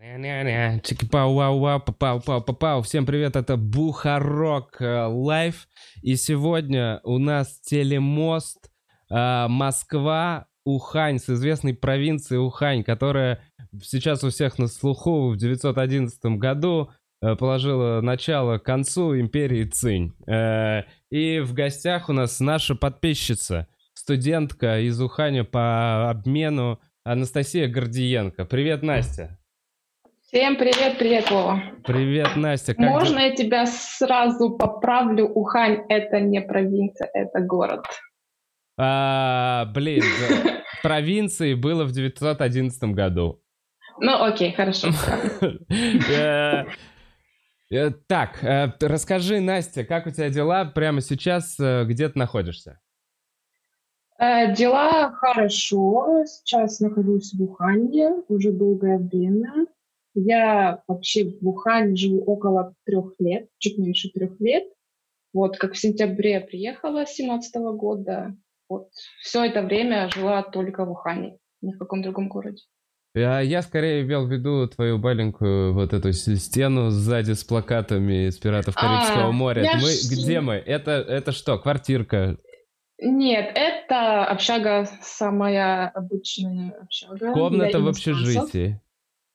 Ня-ня-ня, чики-пау, вау, вау, пау, пау, пау. Всем привет, это Бухарог э, Лайв. И сегодня у нас телемост э, Москва, Ухань, с известной провинции Ухань, которая сейчас у всех на слуху в 911 году э, положила начало концу империи Цин. И в гостях у нас наша подписчица, студентка из Уханя по обмену Анастасия Гордиенко. Привет, Настя. Всем привет, привет, Вова. Привет, Настя. Как Можно ты? я тебя сразу поправлю? Ухань — это не провинция, это город. А, блин, провинции было в 911 году. Ну, окей, хорошо. Э, э, так, э, расскажи, Настя, как у тебя дела прямо сейчас? Где ты находишься? Дела хорошо. Сейчас нахожусь в Ухане уже долгое время. Я вообще в Ухане живу около трех лет, чуть меньше трех лет. Вот, как в сентябре приехала с 17 года. Вот, все это время жила только в Ухане, ни в каком другом городе. Я, я скорее имел в виду твою маленькую вот эту стену сзади с плакатами из «Пиратов а, Карибского а, моря». Мы, ж... Где мы? Это, это что, квартирка? Нет, это общага, самая обычная общага. Комната в общежитии.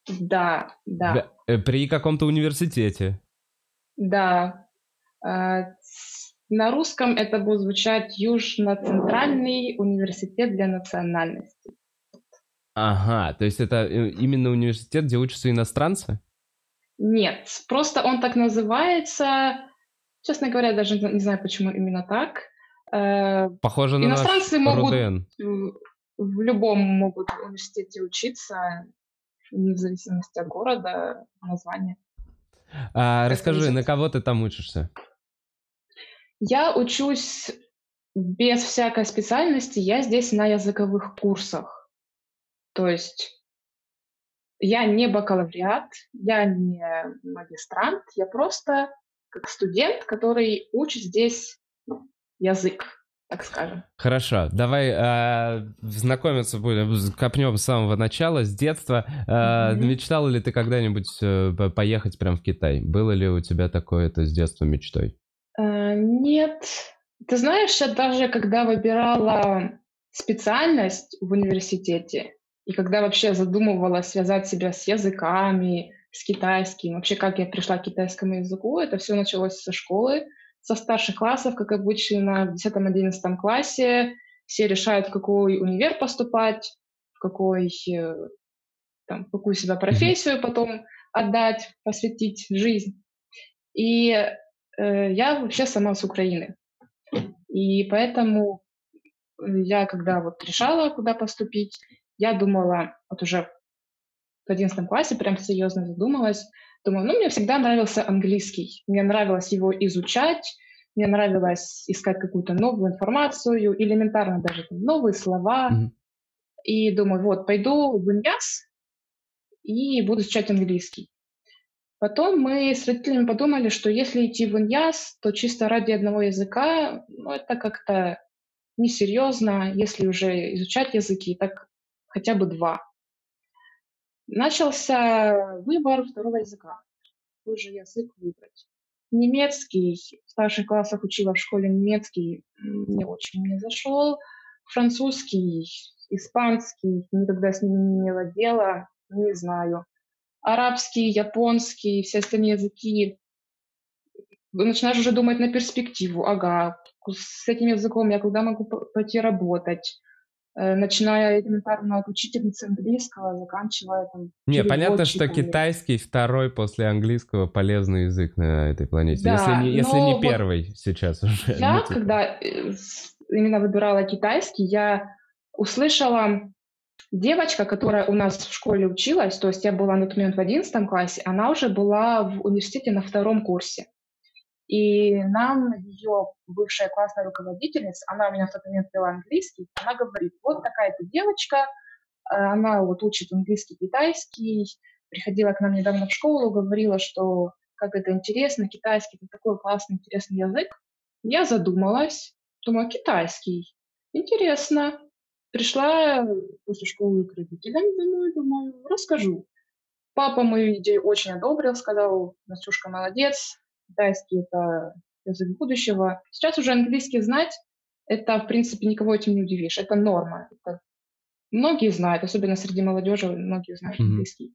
Да, да. Э, при каком-то университете. Да. А, на русском это будет звучать Южно-Центральный университет для национальностей. Ага, то есть это э, именно университет, где учатся иностранцы? Нет, просто он так называется. Честно говоря, даже не знаю, почему именно так. Э, Похоже на Иностранцы наш могут РУДН. в любом могут университете учиться, в зависимости от города, названия. А, расскажи, на кого ты там учишься? Я учусь без всякой специальности, я здесь на языковых курсах. То есть я не бакалавриат, я не магистрант, я просто как студент, который учит здесь язык так скажем. Хорошо, давай э, знакомиться будем, копнем с самого начала, с детства. Э, mm-hmm. Мечтала ли ты когда-нибудь э, поехать прям в Китай? Было ли у тебя такое это с детства мечтой? Э, нет. Ты знаешь, я даже когда выбирала специальность в университете, и когда вообще задумывала связать себя с языками, с китайским, вообще как я пришла к китайскому языку, это все началось со школы со старших классов, как обычно, в 10-11 классе все решают, в какой универ поступать, в какой, э, там, какую себя профессию потом отдать, посвятить жизнь. И э, я вообще сама с Украины. И поэтому я, когда вот решала, куда поступить, я думала, вот уже в 11 классе прям серьезно задумалась, Думаю, ну, мне всегда нравился английский. Мне нравилось его изучать, мне нравилось искать какую-то новую информацию, элементарно даже там, новые слова. Mm-hmm. И думаю, вот, пойду в Иньяс и буду изучать английский. Потом мы с родителями подумали, что если идти в Иньяс, то чисто ради одного языка, ну, это как-то несерьезно, если уже изучать языки, так хотя бы два начался выбор второго языка. Какой же язык выбрать? Немецкий. В старших классах учила в школе немецкий. Не очень мне зашел. Французский, испанский. Никогда с ним не имела дела. Не знаю. Арабский, японский, все остальные языки. Начинаешь уже думать на перспективу. Ага, с этим языком я куда могу пойти работать? Э, начиная элементарно от учительницы английского, заканчивая там... Не, понятно, что китайский второй после английского полезный язык на этой планете, да, если не, если не первый вот сейчас уже. Я, ну, типа. когда э, именно выбирала китайский, я услышала девочка, которая у нас в школе училась, то есть я была на тот момент в одиннадцатом классе, она уже была в университете на втором курсе. И нам ее бывшая классная руководительница, она у меня в тот момент вела английский, она говорит, вот такая-то девочка, э, она вот учит английский, китайский, приходила к нам недавно в школу, говорила, что как это интересно, китайский, это такой классный, интересный язык. Я задумалась, думаю, китайский, интересно. Пришла после школы к родителям, думаю, думаю, расскажу. Папа мою идею очень одобрил, сказал, Настюшка, молодец, китайский — это язык будущего. Сейчас уже английский знать, это, в принципе, никого этим не удивишь. Это норма. Это... Многие знают, особенно среди молодежи, многие знают mm-hmm. английский.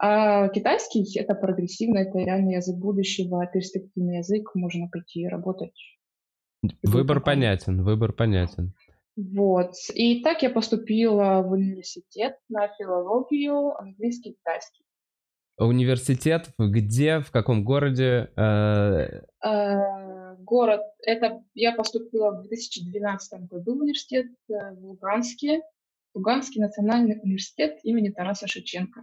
А китайский — это прогрессивно, это реальный язык будущего, перспективный язык, можно пойти работать. Выбор понятен, выбор понятен. Вот. И так я поступила в университет на филологию, английский, китайский. Университет где, в каком городе? Э, э, город, это я поступила в 2012 году в университет э, в Луганске, Луганский национальный университет имени Тараса Шевченко.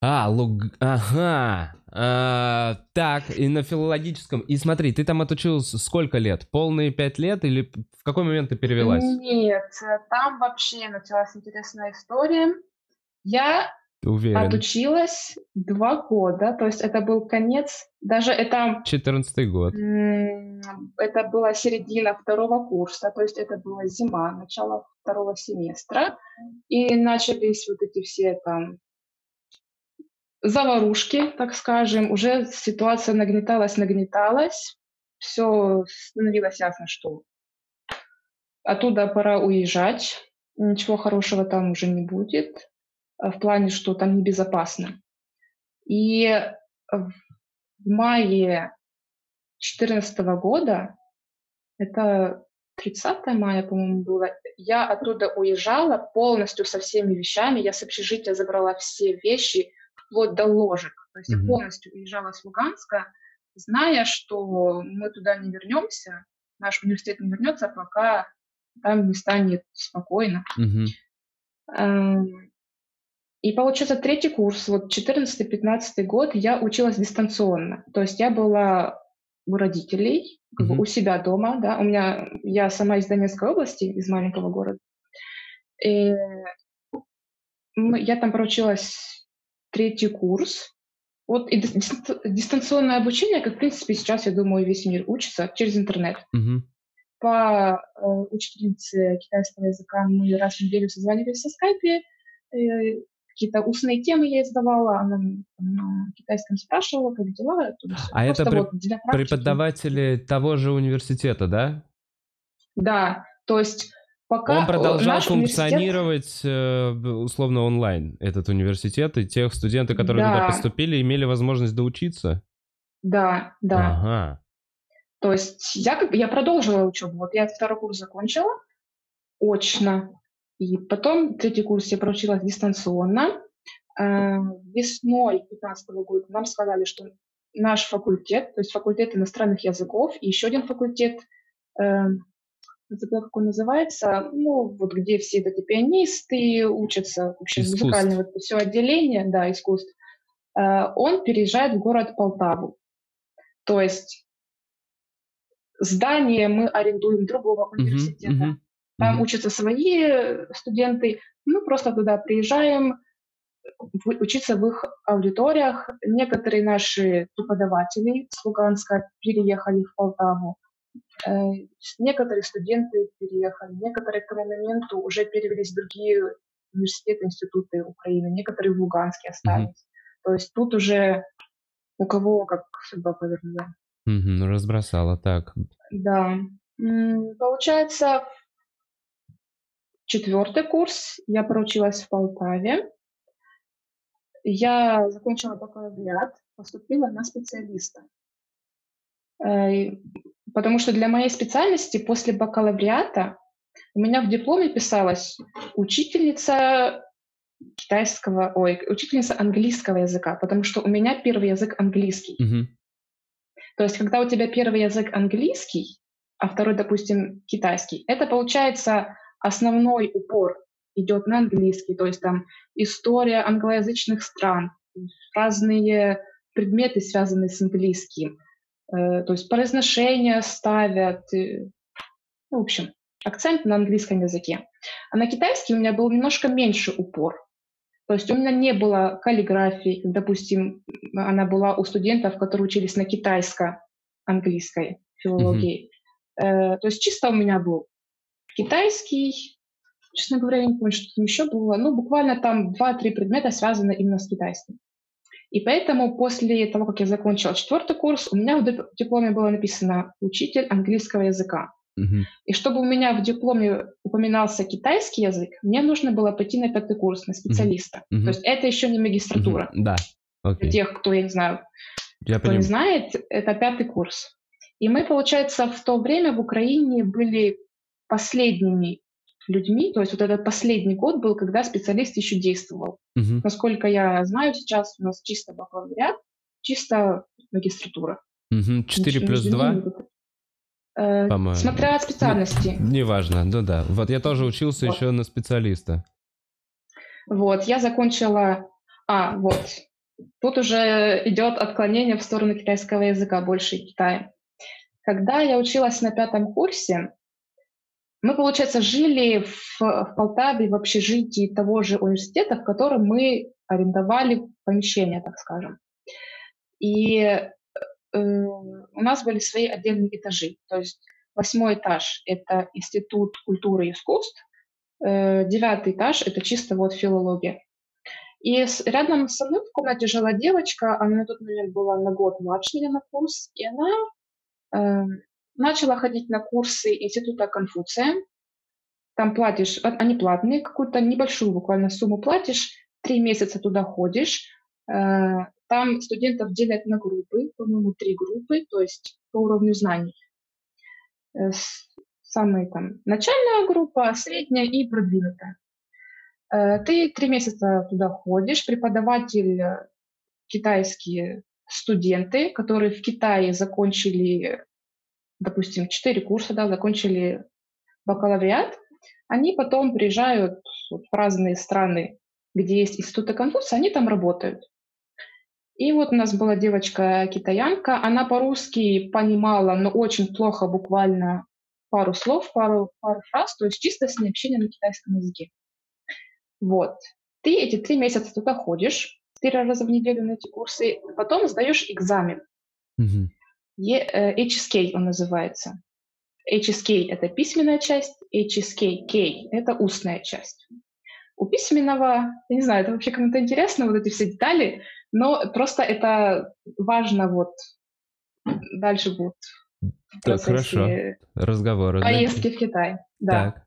А, Луг... Ага. А, так, и на филологическом. И смотри, ты там отучилась сколько лет? Полные пять лет или в какой момент ты перевелась? Нет, там вообще началась интересная история. Я Уверен. отучилась два года, то есть это был конец, даже это... Четырнадцатый год. Это была середина второго курса, то есть это была зима, начало второго семестра, и начались вот эти все там заварушки, так скажем, уже ситуация нагнеталась, нагнеталась, все становилось ясно, что оттуда пора уезжать, ничего хорошего там уже не будет, в плане, что там небезопасно. И в мае 2014 года, это 30 мая, по-моему, было, я оттуда уезжала полностью со всеми вещами, я с общежития забрала все вещи, вплоть до ложек. То есть mm-hmm. я полностью уезжала с Луганска, зная, что мы туда не вернемся, наш университет не вернется, пока там не станет спокойно. Mm-hmm. И получается третий курс, вот 14-15 год я училась дистанционно. То есть я была у родителей, как mm-hmm. бы у себя дома, да, у меня, я сама из Донецкой области, из маленького города. И я там проучилась третий курс. Вот и дистанционное обучение, как, в принципе, сейчас, я думаю, весь мир учится через интернет. Угу. По э, учительнице китайского языка мы раз в неделю созванивались со скайпе, э, какие-то устные темы я издавала, она на китайском спрашивала, как дела. А это при... вот преподаватели того же университета, да? Да, то есть Пока Он продолжал функционировать университет... условно онлайн, этот университет, и тех студенты, которые да. туда поступили, имели возможность доучиться? Да, да. Ага. То есть я, как бы, я продолжила учебу. Вот я второй курс закончила очно, и потом третий курс я проучилась дистанционно. Э, весной 2015 года нам сказали, что наш факультет, то есть факультет иностранных языков и еще один факультет э, забыла, как он называется, ну, вот где все эти пианисты учатся, вообще искусств. музыкальное вот все отделение, да, искусств, э, он переезжает в город Полтаву. То есть здание мы арендуем другого университета. Uh-huh, uh-huh, Там uh-huh. учатся свои студенты. Мы просто туда приезжаем, учиться в их аудиториях. Некоторые наши преподаватели с Луганска переехали в Полтаву. Э, некоторые студенты переехали, некоторые к тому моменту уже перевелись в другие университеты, институты Украины, некоторые в Луганске остались. Mm-hmm. То есть тут уже у кого как судьба повернула. Mm-hmm, разбросала так. Да. Получается, четвертый курс я проучилась в Полтаве. Я закончила бакалавриат, поступила на специалиста. Э, Потому что для моей специальности после бакалавриата у меня в дипломе писалась учительница китайского, ой, учительница английского языка, потому что у меня первый язык английский. Mm-hmm. То есть, когда у тебя первый язык английский, а второй, допустим, китайский, это получается основной упор идет на английский, то есть там история англоязычных стран, разные предметы, связанные с английским. Э, то есть произношение ставят, ну, в общем, акцент на английском языке. А на китайский у меня был немножко меньше упор. То есть у меня не было каллиграфии, допустим, она была у студентов, которые учились на китайско-английской филологии. Mm-hmm. то есть чисто у меня был китайский, честно говоря, я не помню, что там еще было. Ну, буквально там два-три предмета связаны именно с китайским. И поэтому после того, как я закончила четвертый курс, у меня в дипломе было написано «учитель английского языка». Uh-huh. И чтобы у меня в дипломе упоминался китайский язык, мне нужно было пойти на пятый курс, на специалиста. Uh-huh. То есть это еще не магистратура. Uh-huh. Да. Для тех, кто, я не знаю, я кто понимаю. не знает, это пятый курс. И мы, получается, в то время в Украине были последними людьми, то есть вот этот последний год был, когда специалист еще действовал. Uh-huh. Насколько я знаю, сейчас у нас чисто бакалавриат, чисто магистратура. Угу. 4 плюс 2? Э, По-моему. Смотря от специальности. Ну, неважно, ну да. Вот я тоже учился вот. еще на специалиста. Вот, я закончила... А, вот. Тут уже идет отклонение в сторону китайского языка, больше Китая. Когда я училась на пятом курсе, мы, получается, жили в, в Полтаве в общежитии того же университета, в котором мы арендовали помещение, так скажем. И э, у нас были свои отдельные этажи. То есть восьмой этаж — это Институт культуры и искусств, э, девятый этаж — это чисто вот филология. И с, рядом со мной в комнате жила девочка, она на тот момент была на год младше меня на курс, и она э, Начала ходить на курсы Института Конфуция. Там платишь, они платные, какую-то небольшую буквально сумму платишь, три месяца туда ходишь. Э, там студентов делят на группы, по-моему, три группы, то есть по уровню знаний. Э, самая там начальная группа, средняя и продвинутая. Э, ты три месяца туда ходишь, преподаватель китайские студенты, которые в Китае закончили допустим, четыре курса, да, закончили бакалавриат, они потом приезжают в разные страны, где есть институты Конфуция, они там работают. И вот у нас была девочка-китаянка, она по-русски понимала, но очень плохо буквально пару слов, пару, пару фраз, то есть чисто с ней общение на китайском языке. Вот. Ты эти три месяца туда ходишь, четыре раза в неделю на эти курсы, потом сдаешь экзамен. Mm-hmm. HSK он называется. HSK – это письменная часть, HSK-K – это устная часть. У письменного, я не знаю, это вообще кому-то интересно, вот эти все детали, но просто это важно вот дальше будут. Так, хорошо. Разговоры. Поездки в Китай, да.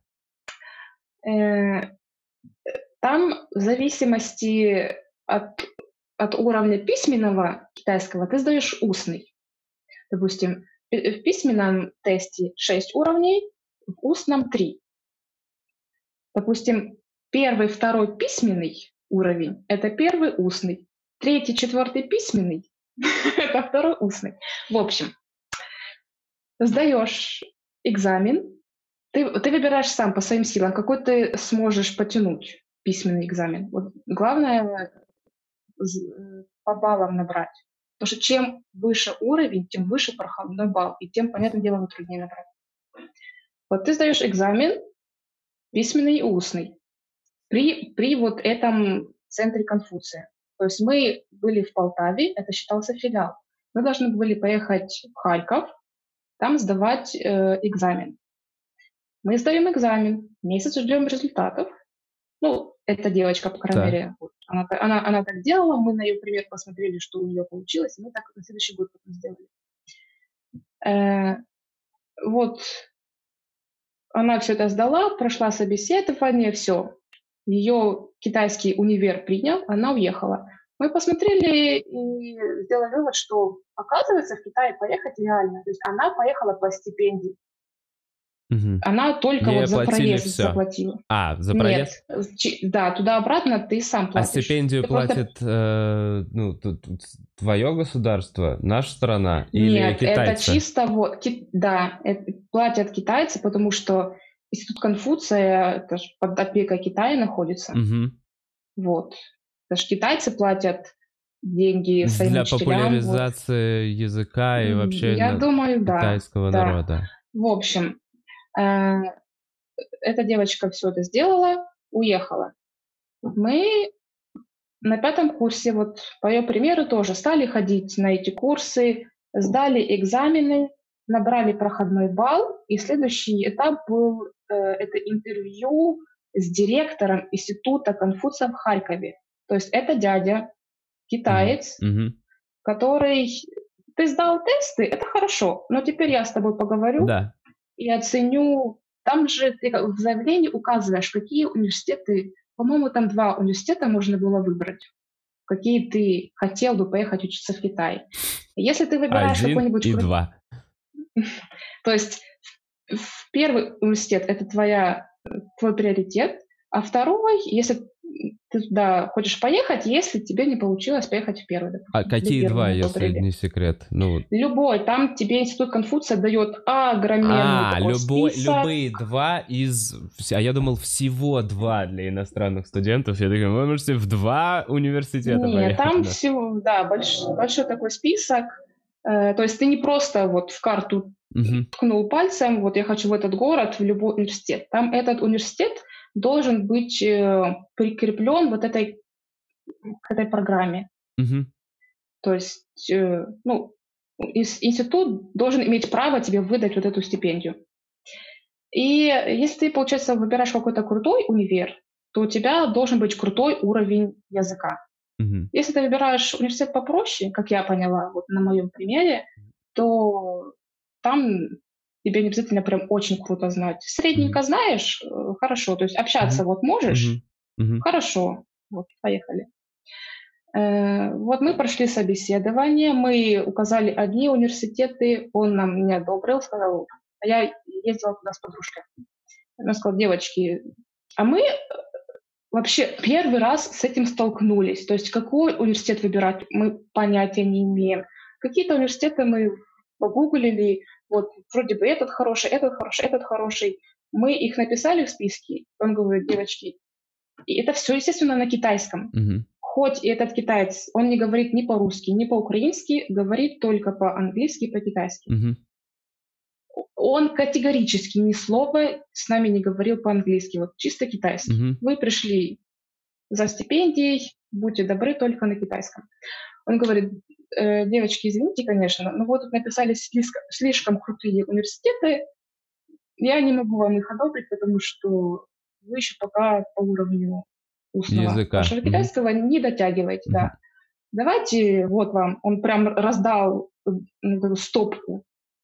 Так. Э, там в зависимости от, от уровня письменного китайского ты сдаешь устный. Допустим, в письменном тесте 6 уровней, в устном 3. Допустим, первый, второй письменный уровень – это первый устный. Третий, четвертый письменный – это второй устный. В общем, сдаешь экзамен, ты, ты выбираешь сам по своим силам, какой ты сможешь потянуть письменный экзамен. Вот главное по баллам набрать. Потому что чем выше уровень, тем выше проходной балл, и тем, понятное дело, вы труднее набрать. Вот ты сдаешь экзамен, письменный и устный, при, при вот этом центре Конфуция. То есть мы были в Полтаве, это считался филиал. Мы должны были поехать в Харьков, там сдавать э, экзамен. Мы сдаем экзамен, месяц ждем результатов. Ну, эта девочка, по крайней да. мере, она, она, она так делала, мы на ее пример посмотрели, что у нее получилось, и мы так на следующий год потом сделали. Э, вот она все это сдала, прошла собеседование, все. Ее китайский универ принял, она уехала. Мы посмотрели и сделали вывод, что оказывается в Китае поехать реально. То есть она поехала по стипендии. Угу. Она только Не вот за проезд все. заплатила. А, за проезд? Нет, да, туда-обратно ты сам а платишь. А стипендию ты платит просто... э, ну, твое государство, наша страна или Нет, китайцы? это чисто вот, ки... да, это платят китайцы, потому что Институт Конфуция это же под опекой Китая находится. Угу. Вот. Даже китайцы платят деньги своим Для учителям. популяризации вот. языка и вообще Я думаю, китайского да, народа. В общем, эта девочка все это сделала, уехала. Мы на пятом курсе, вот по ее примеру, тоже стали ходить на эти курсы, сдали экзамены, набрали проходной балл, и следующий этап был э, это интервью с директором Института Конфуция в Харькове. То есть это дядя, китаец, Мгм. который... Ты сдал тесты, это хорошо, но теперь я с тобой поговорю Да. И оценю. Там же ты в заявлении указываешь, какие университеты, по-моему, там два университета можно было выбрать, какие ты хотел бы поехать учиться в Китай. Если ты выбираешь Один какой-нибудь... и два. То есть первый университет это твоя, э, твой приоритет, а второй, если ты туда хочешь поехать, если тебе не получилось поехать в первый. допустим, А какие два, если не секрет? Ну. Любой, там тебе институт Конфуция дает огроменный А, любой, список. любые два из... А я думал, всего два для иностранных студентов. Я такой, вы можете в два университета Нет, поехать. там да. всего, да, больш- большой такой список. Э, То есть ты не просто вот в карту Мгм. ткнул пальцем, вот я хочу в этот город, в любой университет. Там этот университет должен быть э, прикреплен вот этой, к этой программе. Мгм. То есть, э, ну, институт должен иметь право тебе выдать вот эту стипендию. И если ты, получается, выбираешь какой-то крутой универ, то у тебя должен быть крутой уровень языка. Мгм. Если ты выбираешь университет попроще, как я поняла вот на моем примере, то там тебе не обязательно прям очень круто знать. Средненько знаешь, э, хорошо, то есть общаться вот можешь. Мгм. хорошо, вот, поехали. Э, Вот мы прошли собеседование, мы указали одни университеты, он нам не одобрил, сказал, а я ездила туда с подружкой. Она сказала, девочки, а мы э, вообще первый раз с этим столкнулись. То есть какой университет выбирать, мы понятия не имеем. Какие-то университеты мы погуглили, вот вроде бы этот хороший, этот хороший, этот хороший. Мы их написали в списке. Он говорит, девочки, и это все, естественно, на китайском. Мгм. Хоть и этот китаец, он не говорит ни по-русски, ни по-украински, говорит только по-английски по-китайски. Мгм. Он категорически ни слова с нами не говорил по-английски, вот чисто китайский. Мгм. Вы пришли за стипендией, будьте добры только на китайском. Он говорит, «Э, девочки, извините, конечно, но вот тут написали слишком, слишком крутые университеты, я не могу вам их одобрить, потому что вы еще пока по уровню устного Языка. вашего китайского не дотягиваете, да. Давайте, вот вам, он прям раздал ну, стопку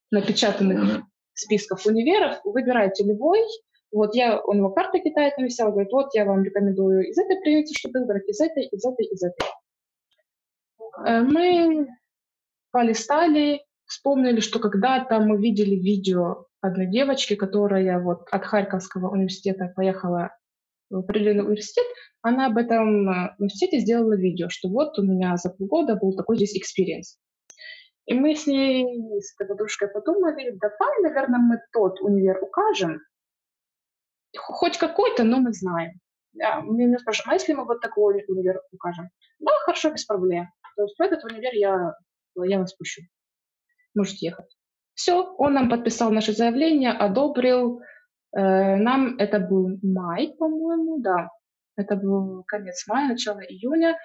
напечатанных списков универов, выбирайте любой. Вот я, он его карты китает написал, говорит, вот я вам рекомендую из этой провинции что-то выбрать, из этой, из этой, из этой. Э, Мы полистали, вспомнили, что когда-то мы видели видео одной девочки, которая вот от Харьковского университета поехала в определенный университет, она об этом э, университете сделала видео, что вот у меня за полгода был такой здесь experience. И мы с ней, с этой подружкой подумали, давай, наверное, мы тот универ укажем, хоть какой-то, но мы знаем. Да, меня спрашивают, а если мы вот такой уни- универ укажем? Да, хорошо, без проблем. То есть в этот универ я, я вас пущу. Можете ехать. Все, он нам подписал наше заявление, одобрил. Э, нам это был май, по-моему, да. Это был конец мая, начало июня.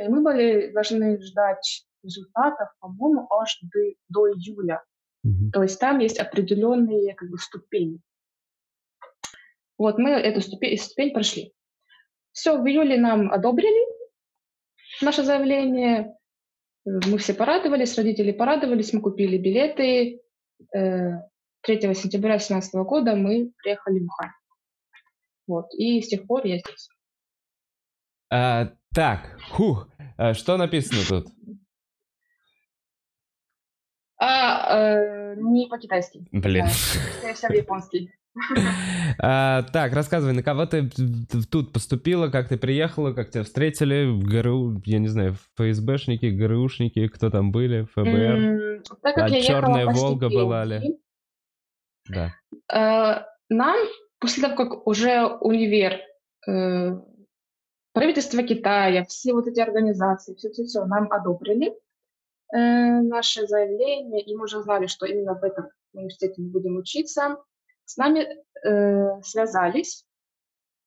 И мы были должны ждать результатов, по-моему, аж до, до июля. Мгм. То есть там есть определенные как бы, ступени. Вот мы эту ступень, ступень прошли. Все, в июле нам одобрили наше заявление. Э, Мы все порадовались, родители порадовались, мы купили билеты. Э, 3 сентября 2017 года мы приехали в Ухань. Вот, и с тех пор я здесь. А, так, хух, а что написано тут? А, э, не по-китайски. Блин. Да, скорее всего, японский. А, так, рассказывай, на кого ты тут поступила, как ты приехала, как тебя встретили, в ГРУ, я не знаю, ФСБшники, ГРУшники, кто там были, ФБР? Так как А я ехала «Чёрная по Волга» была ли? Да. Э, Нам, после того, как уже универ, э, правительство Китая, все вот эти организации, все-все-все нам одобрили э, наше заявление, и мы уже знали, что именно в этом университете мы будем учиться. С нами э, связались,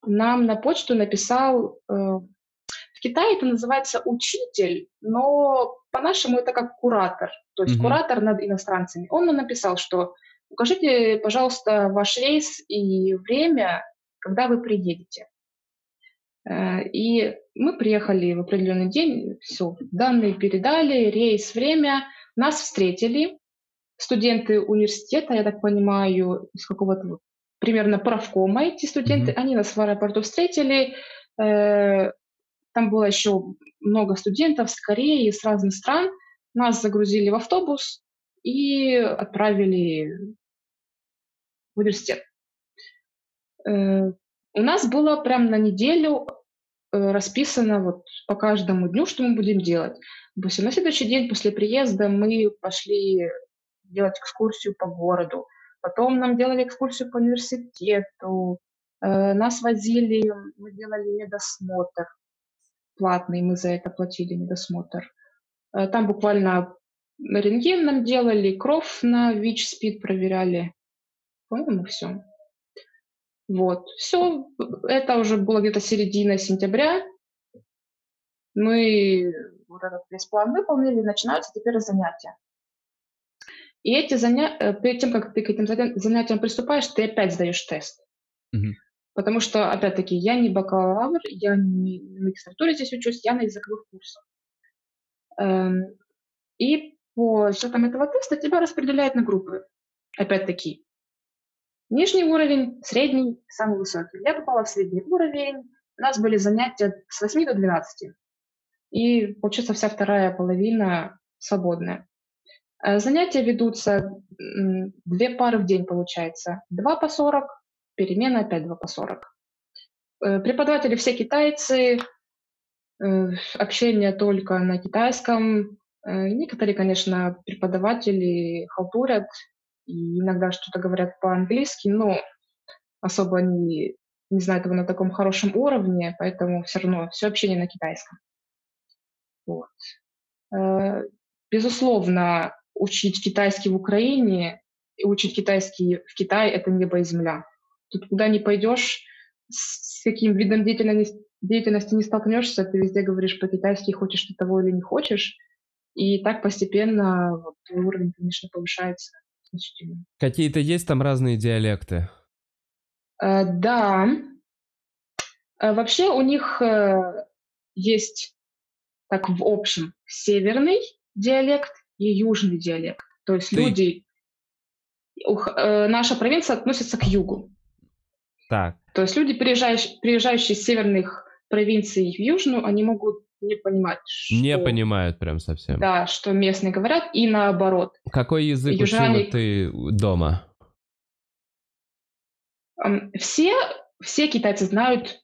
нам на почту написал, э, в Китае это называется учитель, но по-нашему это как куратор, то есть Мгм. куратор над иностранцами. Он нам написал, что укажите, пожалуйста, ваш рейс и время, когда вы приедете. Э, и мы приехали в определенный день, все, данные передали, рейс, время, нас встретили, студенты университета, я так понимаю, из какого-то примерно правкома эти студенты, mm-hmm. они нас в аэропорту встретили, э, там было еще много студентов с Кореи, с разных стран, нас загрузили в автобус и отправили в университет. Э, у нас было прям на неделю э, расписано вот по каждому дню, что мы будем делать. Допустим, на следующий день после приезда мы пошли делать экскурсию по городу. Потом нам делали экскурсию по университету. Э, нас возили, мы делали медосмотр платный, мы за это платили медосмотр. Там буквально рентген нам делали, кровь на ВИЧ-СПИД проверяли. По-моему, все. Вот, все, это уже было где-то середина сентября. Мы вот этот весь план выполнили, начинаются теперь занятия. И эти занятия, э, перед тем, как ты к этим занятиям приступаешь, ты опять сдаешь тест. Mm-hmm. Потому что, опять-таки, я не бакалавр, я не на магистратуре здесь учусь, я на языковых курсах. Эм, и по счетам этого теста тебя распределяют на группы. Опять-таки, Нижний уровень, средний, самый высокий. Я попала в средний уровень. У нас были занятия с 8 до 12. И, получается, вся вторая половина свободная. Э, занятия ведутся две пары в день, получается. Два по 40, перемена опять два по 40. Э, преподаватели все китайцы, э, общение только на китайском. Некоторые, конечно, преподаватели халтурят, и иногда что-то говорят по-английски, но особо не, не знают его на таком хорошем уровне, поэтому все равно все общение на китайском. Вот. Безусловно, учить китайский в Украине и учить китайский в Китае — это небо и земля. Тут куда не пойдешь, с каким видом деятельности, деятельности не столкнешься, ты везде говоришь по-китайски, хочешь ты того или не хочешь. И так постепенно вот, уровень, конечно, повышается значительно. Какие-то есть там разные диалекты? Э, да. Э, вообще у них э, есть, так в общем, северный диалект и южный диалект. То есть Ты... люди... Э, наша провинция относится к югу. Так. То есть люди, приезжающие, приезжающие из северных провинций в южную, они могут не понимать. Что, не понимают прям совсем. Да, что местные говорят, и наоборот. Какой язык Южане... учила ты дома? Все, все китайцы знают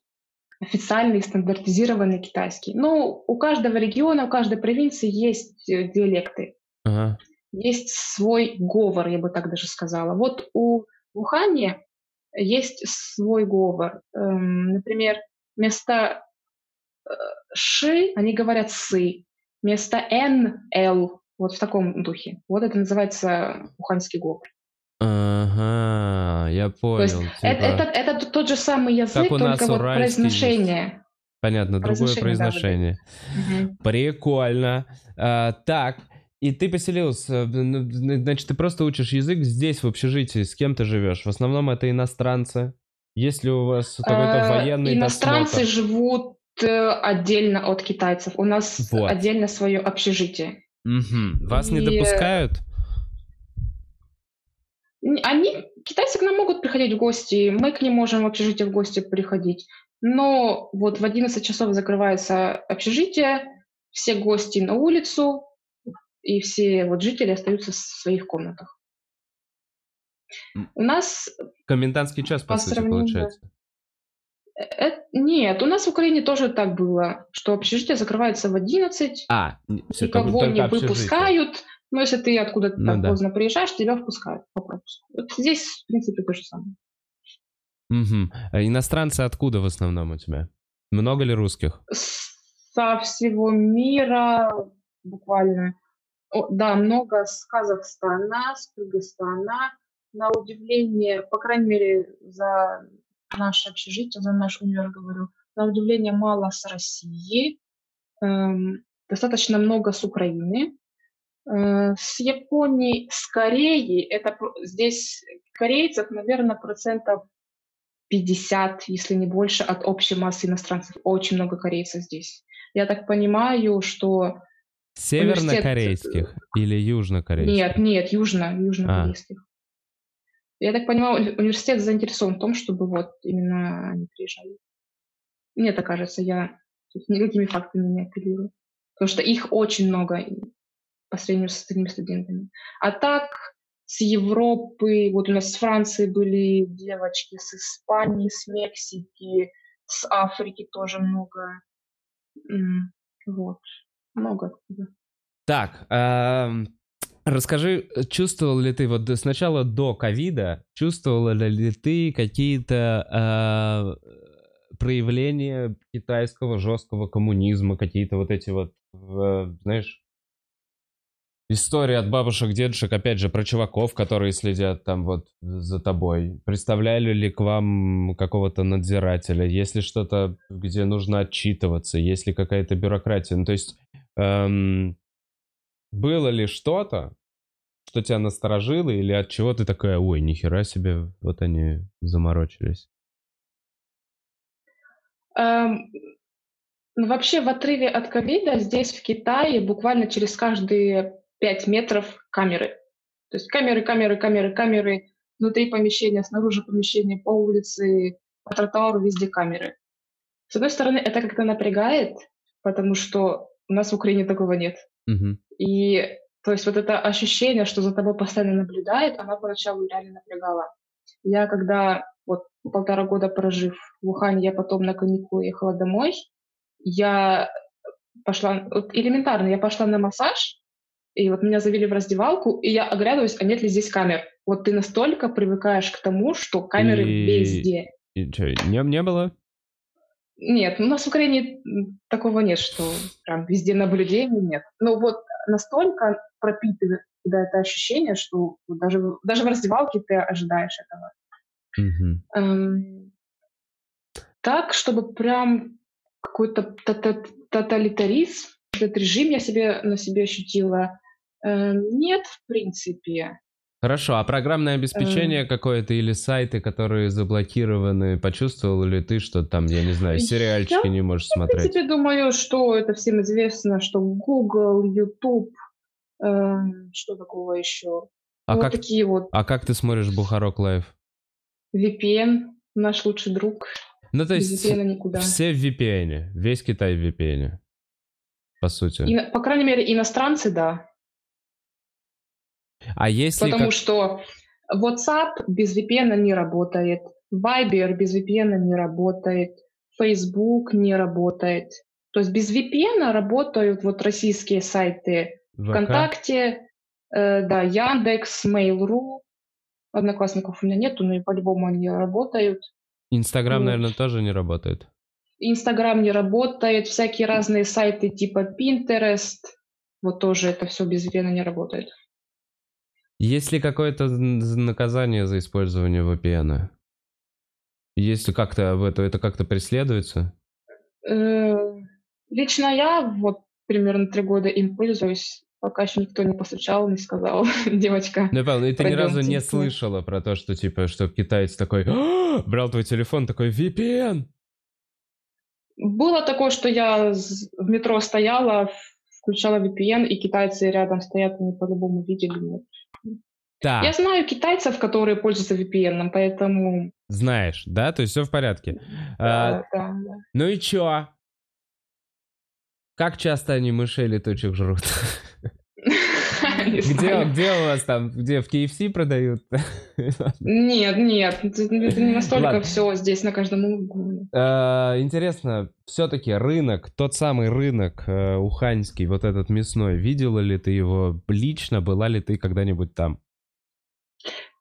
официальный стандартизированный китайский. Но у каждого региона, у каждой провинции есть э, диалекты. Ага. Есть свой говор, я бы так даже сказала. Вот у Ухане есть свой говор. Эм, например, вместо ши, они говорят сы. Вместо н, л. Вот в таком духе. Вот это называется уханьский говор. Ага, я понял. То есть типа... это, это, это тот же самый язык, только вот произношение. Есть. Понятно, другое произношение. Да, угу. Прикольно. А, так, и ты поселился, значит, ты просто учишь язык здесь, в общежитии, с кем ты живешь? В основном это иностранцы. Есть ли у вас какой-то а, военный Иностранцы досмотр? живут Э, отдельно от китайцев. У нас вот. отдельно свое общежитие. Угу. Вас и... не допускают? Они, китайцы к нам могут приходить в гости, мы к ним можем в общежитие в гости приходить. Но вот в 11 часов закрывается общежитие, все гости на улицу, и все вот жители остаются в своих комнатах. У нас... Комендантский час, по, по сути, получается. Это, нет, у нас в Украине тоже так было, что общежитие закрывается в 11, а, все, никого не выпускают, но если ты откуда-то ну, да. поздно приезжаешь, тебя впускают по пропуску. Вот здесь, в принципе, то же самое. Угу. А иностранцы откуда в основном у тебя? Много ли русских? Со всего мира буквально. Да, много с Казахстана, с Кыргызстана. На удивление, по крайней мере, за наше общежитие, за наш универ говорю, на удивление мало с России, эм, достаточно много с Украины. Э, с Японии, с Кореи, это здесь корейцев, наверное, процентов 50, если не больше, от общей массы иностранцев. Очень много корейцев здесь. Я так понимаю, что... Севернокорейских университет... или южнокорейских? Нет, нет, южно, южнокорейских. А. Я так понимаю, университет заинтересован в том, чтобы вот именно они приезжали. Мне так кажется, я никакими фактами не апеллирую. Потому что их очень много по сравнению с остальными студентами. А так, с Европы, вот у нас с Франции были девочки, с Испании, с Мексики, с Африки тоже много. Вот, много откуда. Так, эм, расскажи, чувствовал ли ты вот сначала до ковида, чувствовала ли ты какие-то э, проявления китайского жесткого коммунизма, какие-то вот эти вот, знаешь, история от бабушек, дедушек, опять же, про чуваков, которые следят там вот за тобой. Представляли ли к вам какого-то надзирателя? Если что-то, где нужно отчитываться, если какая-то бюрократия? Ну, то есть, эм, было ли что-то, что тебя насторожило, или от чего ты такая, ой, нихера себе, вот они заморочились? Um, ну, вообще, в отрыве от ковида здесь, в Китае, буквально через каждые 5 метров камеры. То есть камеры, камеры, камеры, камеры, внутри помещения, снаружи помещения, по улице, по тротуару, везде камеры. С одной стороны, это как-то напрягает, потому что у нас в Украине такого нет. Mm-hmm. И то есть вот это ощущение, что за тобой постоянно наблюдает, она поначалу реально напрягала. Я когда вот полтора года прожив в Ухане, я потом на каникулы ехала домой, я пошла, вот элементарно, я пошла на массаж, и вот меня завели в раздевалку, и я оглядываюсь, а нет ли здесь камер. Вот ты настолько привыкаешь к тому, что камеры и... везде. И что, не, не было? Нет, у нас в Украине такого нет, что прям везде наблюдение нет. Но вот настолько пропитывает да, это ощущение, что даже, даже в раздевалке ты ожидаешь этого. Mm-hmm. Эм, так, чтобы прям какой-то тоталитаризм, этот режим я себе на себе ощутила, Э, нет, в принципе. Хорошо, а программное обеспечение э... какое-то или сайты, которые заблокированы, почувствовал ли ты, что там, я не знаю, сериальчики я, не можешь смотреть? Я, в принципе, думаю, что это всем известно, что Google, YouTube, э, что такого еще? А вот как, такие вот. А как ты смотришь Бухарок Лайв? VPN, наш лучший друг. Ну, то есть никуда. все в VPN, весь Китай в VPN, по сути. И, по крайней мере, иностранцы, да. А если... Потому как... что WhatsApp без VPN не работает, Viber без VPN не работает, Facebook не работает. То есть без VPN работают вот российские сайты ВК. ВКонтакте, э, да, Яндекс, Mail.ru. Одноклассников у меня нету, но и по-любому они работают. Инстаграм, вот. наверное, тоже не работает. Инстаграм не работает, всякие разные сайты типа Pinterest, вот тоже это все без VPN не работает. Есть ли какое-то наказание за использование VPN? Если как-то об этом, это как-то преследуется? Э, лично я вот примерно три года им пользуюсь, пока еще никто не постучал, не сказал, девочка. Ну, Павел, и ты ни разу не слышала про то, что типа, что китаец такой, «А, брал твой телефон, такой, VPN! Было такое, что я в метро стояла, включала VPN, и китайцы рядом стоят, они по-любому видели меня. Да. Я знаю китайцев, которые пользуются VPN, поэтому... Знаешь, да? То есть все в порядке. Да, а, да, да. Ну и чё? Как часто они мышей летучих жрут? Где, где у вас там, где в KFC продают? Нет, нет, это не настолько все здесь на каждом углу. А, интересно, все-таки рынок, тот самый рынок э, уханьский, вот этот мясной, видела ли ты его лично, была ли ты когда-нибудь там?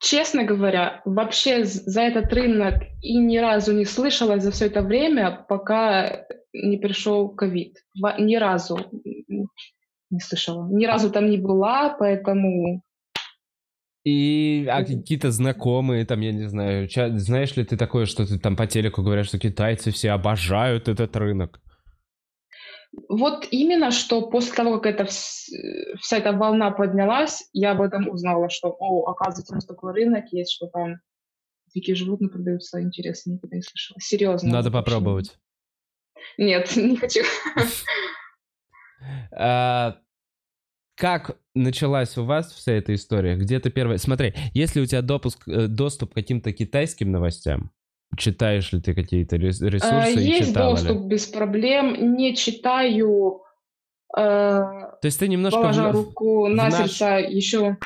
Честно говоря, вообще за этот рынок и ни разу не слышала за все это время, пока не пришел ковид. Ни разу не слышала. Ни разу там не была, поэтому... И а какие-то знакомые, там, я не знаю, ча- знаешь ли ты такое, что ты там по телеку говорят, что китайцы все обожают этот рынок? Вот именно, что после того, как эта вся эта волна поднялась, я об этом узнала, что, о, оказывается, у нас такой рынок есть, что там Дикие животные продаются, интересно, никогда не слышала. Серьезно. Надо попробовать. Нет, не хочу. А, как началась у вас вся эта история? Где ты первая? Смотри, если у тебя допуск, э, доступ к каким-то китайским новостям, читаешь ли ты какие-то А, ресурсы и Есть доступ ли? без проблем. Не читаю, э, То есть ты немножко... положа в- руку на наш- сердце, еще,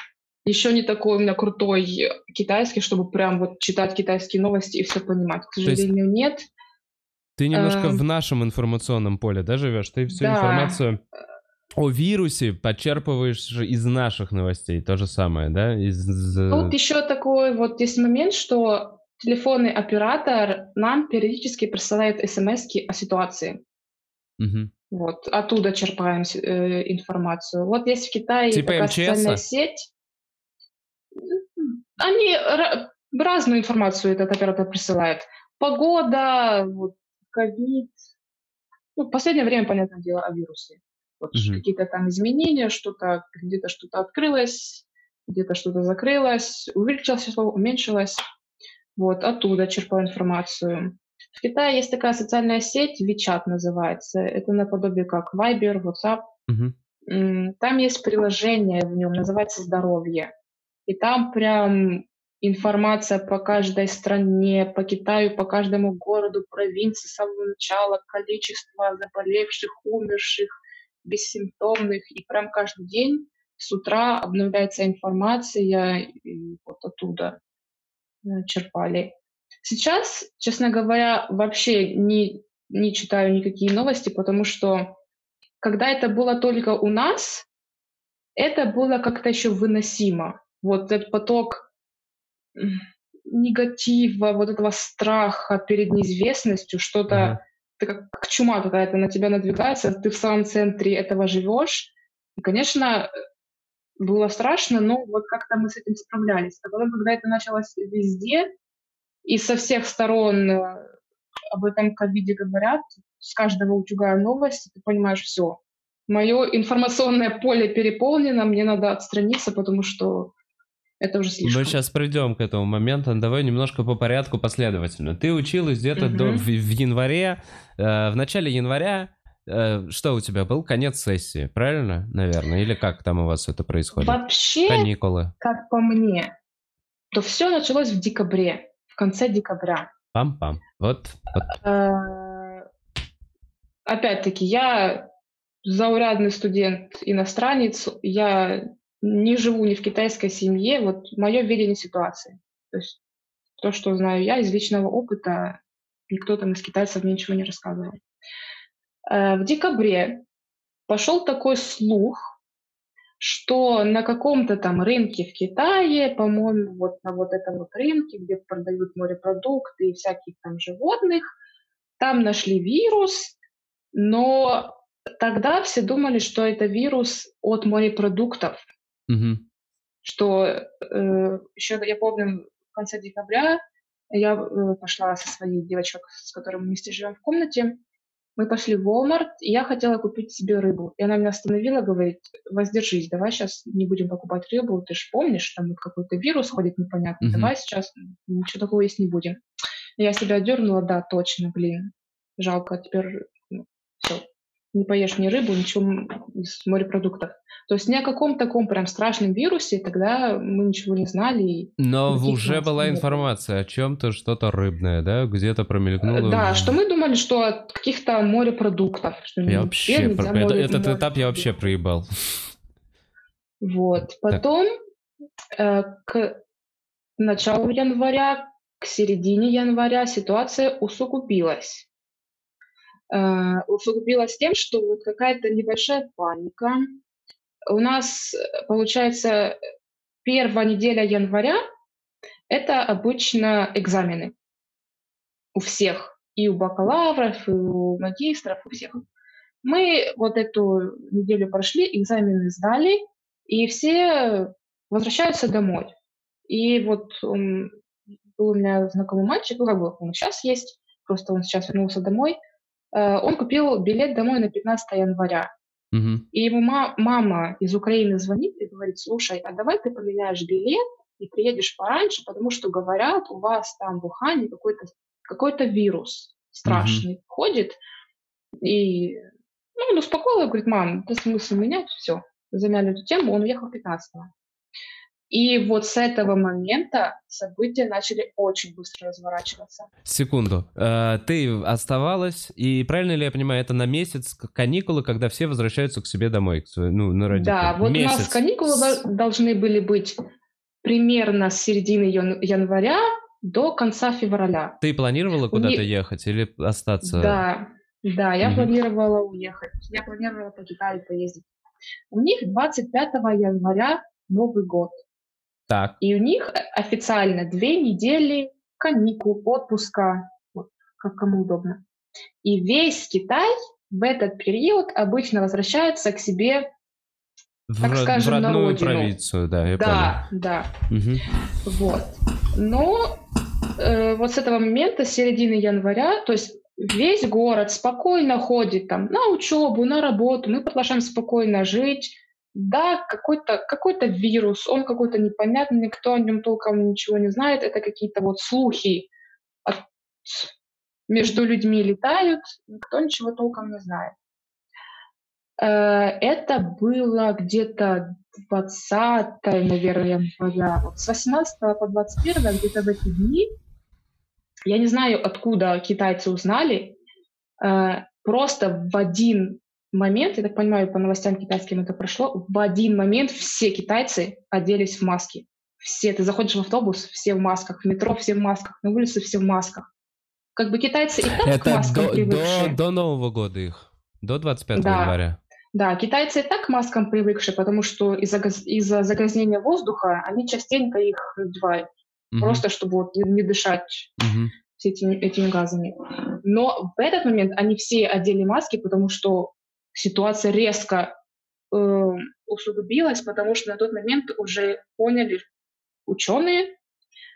еще не такой у меня крутой китайский, чтобы прям вот читать китайские новости и все понимать. К есть сожалению, нет. Ты немножко Эм, в нашем информационном поле, да, живешь? Ты всю Да. информацию о вирусе подчерпываешь из наших новостей. То же самое, да? Из... Тут еще такой вот есть момент, что телефонный оператор нам периодически присылает смс о ситуации. Мгм. Вот, оттуда черпаем э, информацию. Вот есть в Китае Типа такая МЧСа? социальная сеть. Они ра- разную информацию этот оператор присылает. Погода, вот, ковид. Ну, в последнее время, понятное дело, о вирусе. Вот Мгм. какие-то там изменения, что-то, где-то что-то открылось, где-то что-то закрылось, увеличилось число, уменьшилось. Вот, оттуда черпаю информацию. В Китае есть такая социальная сеть, WeChat называется. Это наподобие как Viber, WhatsApp. М, Там есть приложение в нем, называется «Здоровье». И там прям информация по каждой стране, по Китаю, по каждому городу, провинции с самого начала, количество заболевших, умерших, бессимптомных. И прям каждый день с утра обновляется информация, и вот оттуда черпали. Сейчас, честно говоря, вообще не, не читаю никакие новости, потому что когда это было только у нас, это было как-то еще выносимо. Вот этот поток негатива, вот этого страха перед неизвестностью, что-то, ты как, как чума какая-то на тебя надвигается, ты в самом центре этого живешь. И, конечно, было страшно, но вот как-то мы с этим справлялись. А потом, когда это началось везде, и со всех сторон э, об этом ковиде говорят, с каждого утюга новости, ты понимаешь, все. Мое информационное поле переполнено, мне надо отстраниться, потому что это уже слишком. Мы сейчас придем к этому моменту. Давай немножко по порядку последовательно. Ты училась где-то Мгм. до, в, в январе. э, в начале января что у тебя был? Конец сессии, правильно, наверное? Или как там у вас это происходит? Вообще, Каникулы. как по мне, то все началось в декабре, в конце декабря. Пам-пам. Вот, вот. Э, Опять-таки, я заурядный студент, иностранец, я не живу ни в китайской семье, вот мое видение ситуации. То есть то, что знаю я из личного опыта, никто там из китайцев мне ничего не рассказывал. Э, В декабре пошел такой слух, что на каком-то там рынке в Китае, по-моему, вот на вот этом вот рынке, где продают морепродукты и всяких там животных, там нашли вирус, но тогда все думали, что это вирус от морепродуктов, Мгм. что э, еще я помню в конце декабря я э, пошла со своей девочкой, с которой мы вместе живем в комнате, мы пошли в Walmart, и я хотела купить себе рыбу. И она меня остановила, говорит, воздержись, давай сейчас не будем покупать рыбу, ты же помнишь, там вот какой-то вирус ходит непонятно, Мгм. давай сейчас ничего такого есть не будем. Я себя дернула, да, точно, блин, жалко, теперь все, не поешь ни рыбу, ничего из морепродуктов. То есть ни о каком таком прям страшном вирусе тогда мы ничего не знали. Но уже была информация о чем-то, что-то рыбное, да? Где-то промелькнуло. Да, в- что мы думали, что от каких-то морепродуктов. Что Я вообще... про- море- этот этап я вообще проебал. Вот. Потом э, к началу января, к середине января ситуация усугубилась. Э, усугубилась тем, что вот какая-то небольшая паника. У нас, э, получается, первая неделя января – это обычно экзамены у всех, и у бакалавров, и у магистров, у всех. Мы вот эту неделю прошли, экзамены сдали, и все возвращаются домой. И вот он, был у меня знакомый мальчик, ну как бы он сейчас есть, просто он сейчас вернулся домой. Э, Он купил билет домой на 15 января. Мгм. И ему ма- мама из Украины звонит и говорит, слушай, а давай ты поменяешь билет и приедешь пораньше, потому что говорят, у вас там в Ухане какой-то какой-то вирус страшный mm-hmm. ходит. И ну, он успокоил, говорит, мам, это смысл менять, все. Замяли эту тему, он уехал 15-го. И вот с этого момента события начали очень быстро разворачиваться. Секунду. Э, ты оставалась, и правильно ли я понимаю, это на месяц каникулы, когда все возвращаются к себе домой, ну, на родителей? Да, вот месяц. у нас каникулы должны были быть примерно с середины января до конца февраля. Ты планировала куда-то них... ехать или остаться? Да, да, я угу. планировала уехать. Я планировала по Китаю поездить. У них 25 января Новый год. Так. И у них официально две недели каникул, отпуска, вот, как кому удобно. И весь Китай в этот период обычно возвращается к себе, в, так скажем, в родную на родину. провинцию, да, я Да, понял. да. Угу. Вот. Но э, вот с этого момента, с середины января, то есть весь город спокойно ходит там на учебу, на работу, мы продолжаем спокойно жить, да, какой-то какой вирус, он какой-то непонятный, никто о нем толком ничего не знает, это какие-то вот слухи от, между людьми летают, никто ничего толком не знает. Э, это было где-то 20, наверное, января. Вот с 18 по 21 где-то в эти дни, я не знаю, откуда китайцы узнали, э, просто в один момент, я так понимаю, по новостям китайским это прошло, в один момент все китайцы оделись в маски. Все, ты заходишь в автобус, все в масках, в метро все в масках, на улице все в масках. Как бы китайцы и так это к маскам до, привыкшие. До, до Нового года их, до 25 да. января. Да, китайцы и так к маскам привыкшие, потому что из-за из загрязнения воздуха они частенько их надевают. Угу. Просто чтобы вот не дышать угу. этими, этими газами. Но в этот момент они все одели маски, потому что ситуация резко э, усугубилась, потому что на тот момент уже поняли ученые,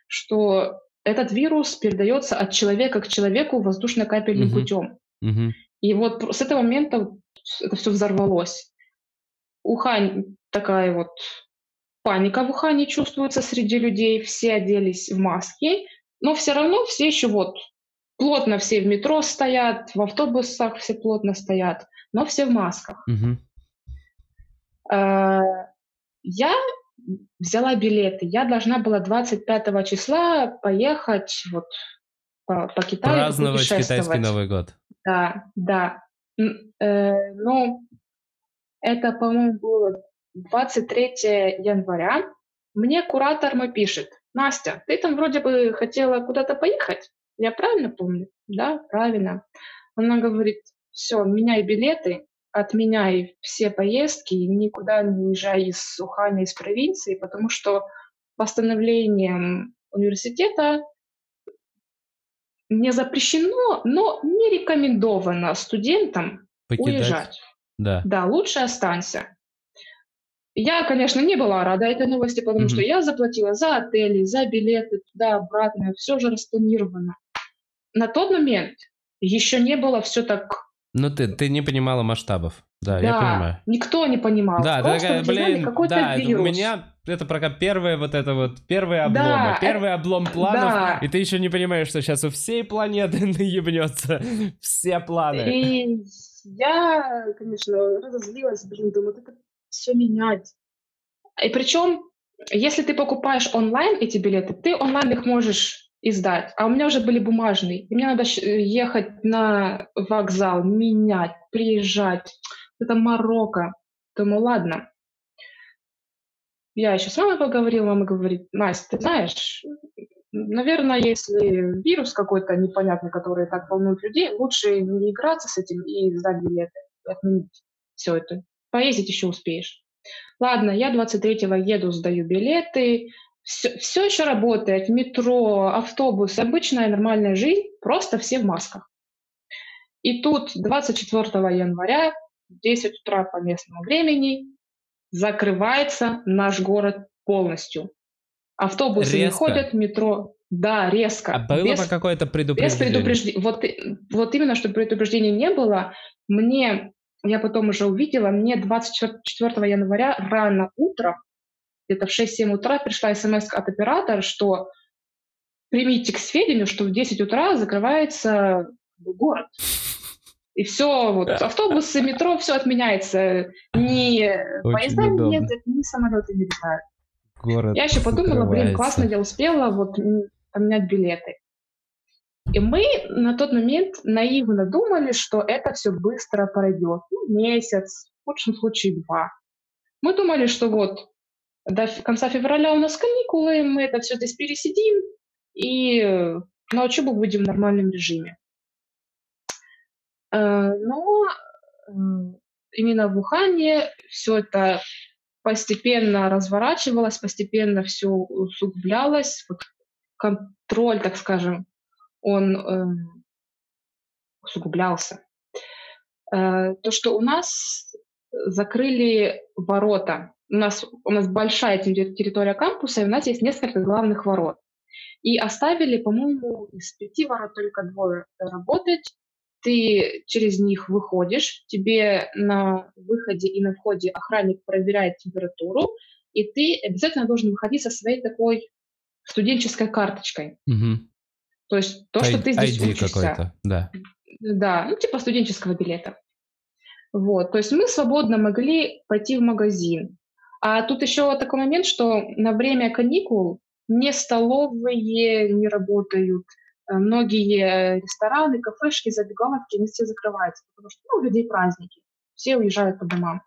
что этот вирус передается от человека к человеку воздушно-капельным угу. путем. Угу. И вот с этого момента это все взорвалось. Ухань такая вот паника в Ухане чувствуется среди людей, все оделись в маски, но все равно все еще вот плотно все в метро стоят, в автобусах все плотно стоят но все в масках. Угу. Я взяла билеты. Я должна была 25 числа поехать вот по, по Китаю. Праздновать китайский Новый год. Да, да. Но это, по-моему, было 23 января. Мне куратор мой пишет, Настя, ты там вроде бы хотела куда-то поехать? Я правильно помню? Да, правильно. Она говорит, все, меняй билеты, отменяй все поездки, никуда не уезжай из Уханя, из провинции, потому что постановлением университета не запрещено, но не рекомендовано студентам Покидать. уезжать. Да. да, лучше останься. Я, конечно, не была рада этой новости, потому mm-hmm. что я заплатила за отели, за билеты туда-обратно, все же распланировано. На тот момент еще не было все так ну, ты, ты не понимала масштабов. Да, да, я понимаю. Никто не понимал. Да, Просто такая, блин, да, вирус. у меня это пока первое вот это вот, первые обломы, да, первый это... облом планов, да. и ты еще не понимаешь, что сейчас у всей планеты наебнется все планы. И я, конечно, разозлилась, блин, думаю, это все менять. И причем, если ты покупаешь онлайн эти билеты, ты онлайн их можешь издать. А у меня уже были бумажные. И мне надо ехать на вокзал, менять, приезжать. Это Марокко. Думаю, ладно. Я еще с мамой поговорила, мама говорит, Настя, ты знаешь, наверное, если вирус какой-то непонятный, который так волнует людей, лучше не играться с этим и сдать билеты, отменить все это. Поездить еще успеешь. Ладно, я 23-го еду, сдаю билеты, все, все еще работает, метро, автобус, обычная нормальная жизнь, просто все в масках. И тут 24 января, 10 утра по местному времени, закрывается наш город полностью. Автобусы резко. не ходят, метро. Да, резко. А было без, какое-то предупреждение? Без предупреждения. Вот, вот именно, что предупреждения не было, мне, я потом уже увидела, мне 24 января рано утром где-то в 6-7 утра пришла смс от оператора, что примите к сведению, что в 10 утра закрывается город. И все, вот автобусы, метро, все отменяется. Ни поезда удобно. не ездят, ни самолеты не летают. Город я еще подумала, блин, классно, я успела вот поменять билеты. И мы на тот момент наивно думали, что это все быстро пройдет. Ну, месяц, в лучшем случае два. Мы думали, что вот до конца февраля у нас каникулы, мы это все здесь пересидим и на учебу будем в нормальном режиме. Э, но э, именно в Ухане все это постепенно разворачивалось, постепенно все усугублялось. Вот контроль, так скажем, он э, усугублялся. То, что у нас закрыли ворота. У нас, у нас большая территория кампуса, и у нас есть несколько главных ворот. И оставили, по-моему, из пяти ворот только двое работать. Ты через них выходишь, тебе на выходе и на входе охранник проверяет температуру, и ты обязательно должен выходить со своей такой студенческой карточкой. Угу. То есть то, что ты здесь ID учишься. да. Да, ну типа студенческого билета. Вот, то есть мы свободно могли пойти в магазин. А тут еще такой момент, что на время каникул не столовые не работают, э, многие рестораны, кафешки, забегаловки, они все закрываются, потому что ну, у людей праздники, все уезжают по домам.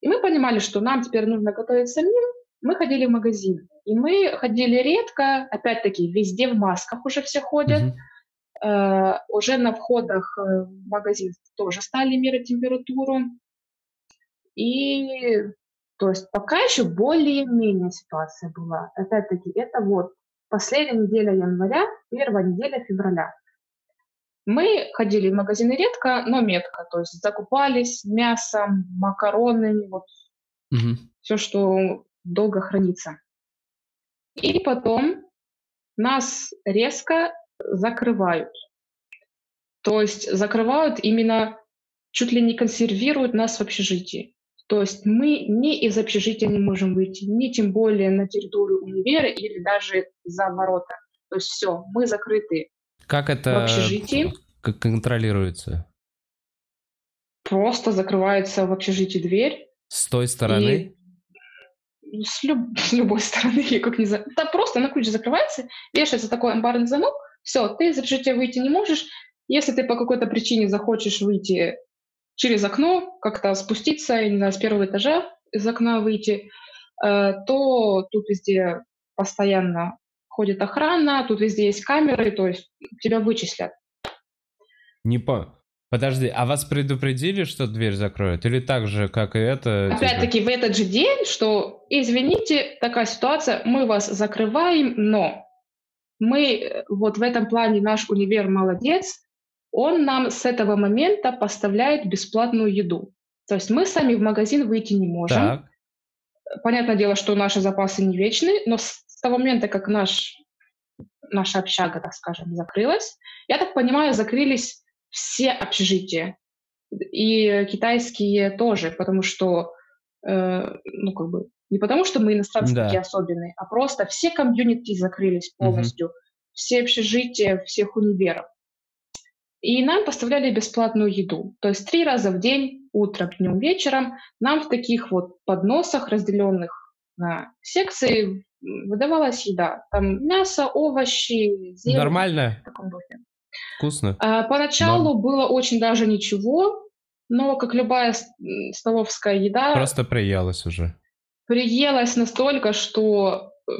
И мы понимали, что нам теперь нужно готовить самим, мы ходили в магазин. И мы ходили редко, опять-таки, везде в масках уже все ходят. Mm-hmm. Э, уже на входах э, в магазин тоже стали мерить температуру. И то есть пока еще более-менее ситуация была. Опять-таки, это вот последняя неделя января, первая неделя февраля. Мы ходили в магазины редко, но метко, то есть закупались мясом, макаронами, вот угу. все, что долго хранится. И потом нас резко закрывают. То есть закрывают именно, чуть ли не консервируют нас в общежитии. То есть мы ни из общежития не можем выйти, ни тем более на территорию универа или даже за ворота. То есть все, мы закрыты. Как это в общежитии. Как контролируется? Просто закрывается в общежитии дверь. С той стороны? И с, люб... с любой стороны, я как не знаю. Там просто на ключ закрывается, вешается такой амбарный замок, все, ты из общежития выйти не можешь. Если ты по какой-то причине захочешь выйти через окно, как-то спуститься, я не знаю, с первого этажа из окна выйти, э, то тут везде постоянно ходит охрана, тут везде есть камеры, то есть тебя вычислят. Не по... Подожди, а вас предупредили, что дверь закроют? Или так же, как и это? Типа Опять-таки типа... в этот же день, что, извините, такая ситуация, мы вас закрываем, но мы э, вот в этом плане наш универ молодец, он нам с этого момента поставляет бесплатную еду. То есть мы сами в магазин выйти не можем. Так. Понятное дело, что наши запасы не вечны, но с того момента, как наш, наша общага, так скажем, закрылась, я так понимаю, закрылись все общежития. И китайские тоже, потому что, э, ну, как бы, не потому что мы иностранцы да. такие особенные, а просто все комьюнити закрылись полностью, угу. все общежития всех универов. И нам поставляли бесплатную еду. То есть три раза в день, утром, днем, вечером, нам в таких вот подносах, разделенных на секции, выдавалась еда. Там мясо, овощи, зелень. Нормально? В таком духе. Вкусно? А, поначалу Норм. было очень даже ничего, но, как любая столовская еда... Просто приелась уже. Приелась настолько, что э,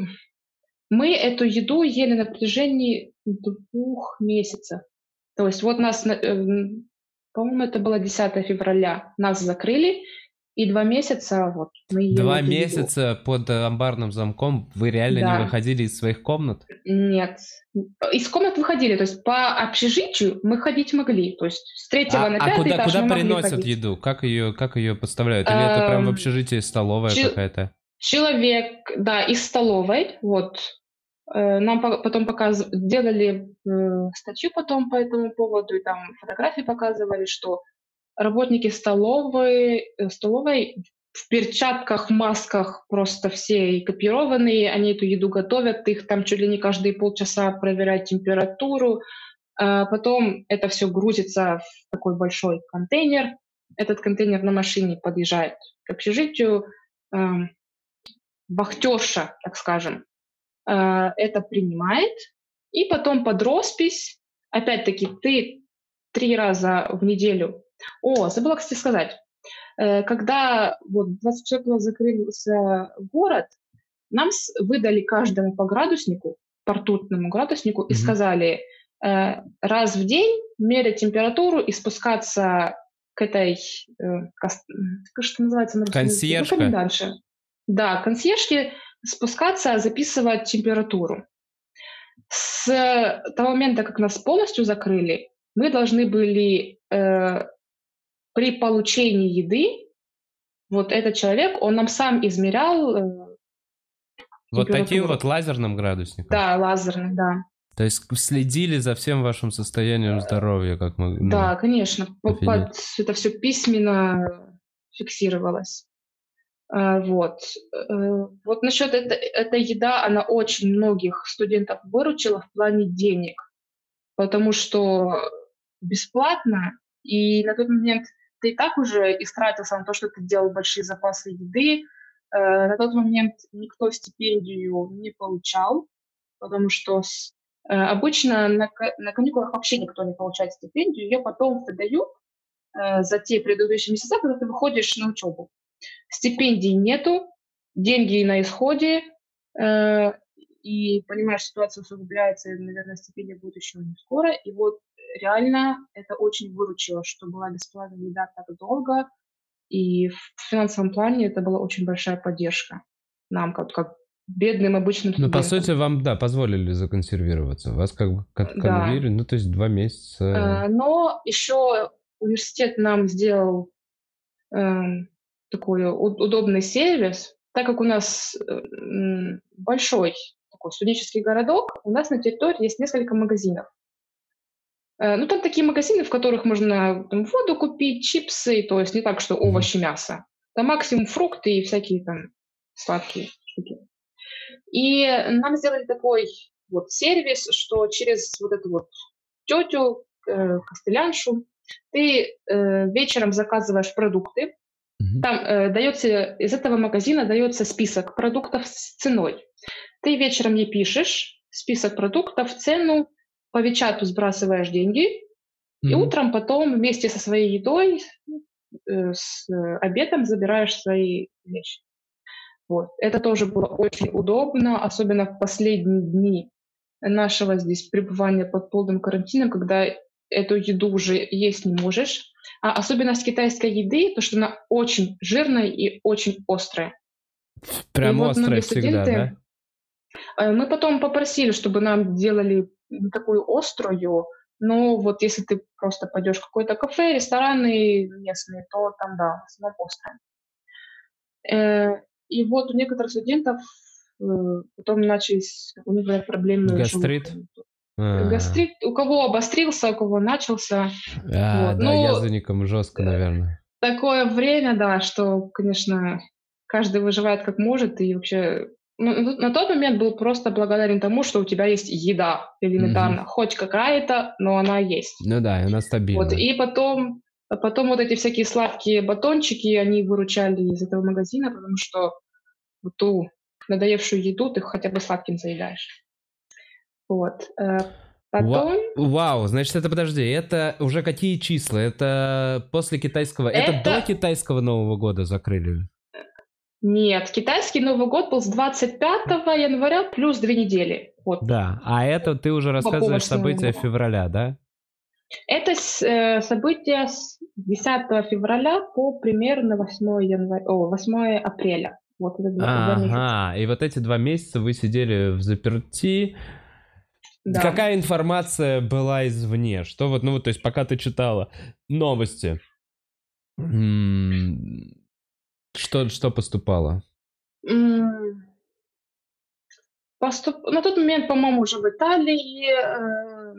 мы эту еду ели на протяжении двух месяцев. То есть вот нас, э, по-моему, это было 10 февраля, нас закрыли, и два месяца вот мы Два месяца еду. под амбарным замком вы реально да. не выходили из своих комнат? Нет. Из комнат выходили, то есть по общежитию мы ходить могли, то есть с третьего а, на а пятый а куда, этаж куда мы приносят ходить. еду? Как ее, как ее подставляют? Или это прям в эм, общежитии столовая какая-то? Человек, да, из столовой, вот, Э, нам потом показ... делали э, статью потом по этому поводу, и там фотографии показывали, что работники столовой, э, столовой в перчатках, масках просто все экипированные, они эту еду готовят, их там чуть ли не каждые полчаса проверяют температуру, а потом это все грузится в такой большой контейнер, этот контейнер на машине подъезжает к общежитию, э, вахтерша, так скажем, э, это принимает, и потом под роспись, опять-таки, ты три раза в неделю. О, забыла, кстати, сказать. Э, когда вот 24-го закрылся город, нам выдали каждому по градуснику, по ртутному градуснику, mm-hmm. и сказали э, раз в день мерять температуру и спускаться к этой, э, как что называется? На Консьержка. Ну, дальше. Да, консьержке спускаться, записывать температуру. С того момента, как нас полностью закрыли, мы должны были э, при получении еды, вот этот человек, он нам сам измерял э, Вот таким вот лазерным градусником? Да, лазерным, да. То есть следили за всем вашим состоянием здоровья, как мы... Ну, да, конечно. Под, это все письменно фиксировалось. А, вот. Э, вот насчет этой, этой еда, она очень многих студентов выручила в плане денег, потому что бесплатно, и на тот момент ты и так уже истратился на то, что ты делал большие запасы еды. Э, на тот момент никто стипендию не получал, потому что э, обычно на, на каникулах вообще никто не получает стипендию, ее потом выдают за те предыдущие месяца, когда ты выходишь на учебу стипендий нету, деньги на исходе, э, и понимаешь, ситуация усугубляется, и, наверное, стипендия будет еще не скоро. И вот реально это очень выручило, что была бесплатная еда так долго, и в финансовом плане это была очень большая поддержка нам, как, как бедным обычным студентам. Ну, по сути, вам, да, позволили законсервироваться. Вас как бы как да. ну, то есть два месяца. Э, но еще университет нам сделал эм, такой удобный сервис, так как у нас э, большой такой студенческий городок, у нас на территории есть несколько магазинов. Э, ну, там такие магазины, в которых можно там, воду купить, чипсы, то есть не так, что овощи, мясо. Там максимум фрукты и всякие там сладкие штуки. И нам сделали такой вот сервис, что через вот эту вот тетю, э, костыляншу, ты э, вечером заказываешь продукты, там э, дается, из этого магазина дается список продуктов с ценой. Ты вечером ей пишешь список продуктов, цену, по Вичату сбрасываешь деньги, mm-hmm. и утром потом вместе со своей едой, э, с э, обедом забираешь свои вещи. Вот. Это тоже было очень удобно, особенно в последние дни нашего здесь пребывания под полным карантином, когда эту еду уже есть не можешь. А особенность китайской еды, то, что она очень жирная и очень острая. Прям и острая вот всегда, да? Э, мы потом попросили, чтобы нам делали такую острую, но вот если ты просто пойдешь в какое-то кафе, рестораны местные, то там, да, в основном острая. Э, и вот у некоторых студентов э, потом начались, у них проблемы. Гастрит? Желудком. А. Гастрит, у кого обострился, у кого начался. А, вот. да, ну, язвенникам жестко, наверное. Такое время, да, что, конечно, каждый выживает как может, и вообще ну, на тот момент был просто благодарен тому, что у тебя есть еда элементарно, угу. хоть какая-то, но она есть. Ну да, и она стабильна. Вот, и потом, потом вот эти всякие сладкие батончики, они выручали из этого магазина, потому что ту надоевшую еду ты хотя бы сладким заедаешь. Вот. Э, потом... Вау, значит, это подожди, это уже какие числа? Это после китайского... Это, это до китайского Нового года закрыли? Нет, китайский Новый год был с 25 января плюс две недели. Вот. Да, а это ты уже рассказываешь события февраля, да? Это э, события с 10 февраля по примерно 8, января, о, 8 апреля. Вот это два, ага, два и вот эти два месяца вы сидели в заперти, да. Какая информация была извне? Что вот, ну вот, то есть пока ты читала новости, что, что поступало? Поступ... На тот момент, по-моему, уже в Италии э,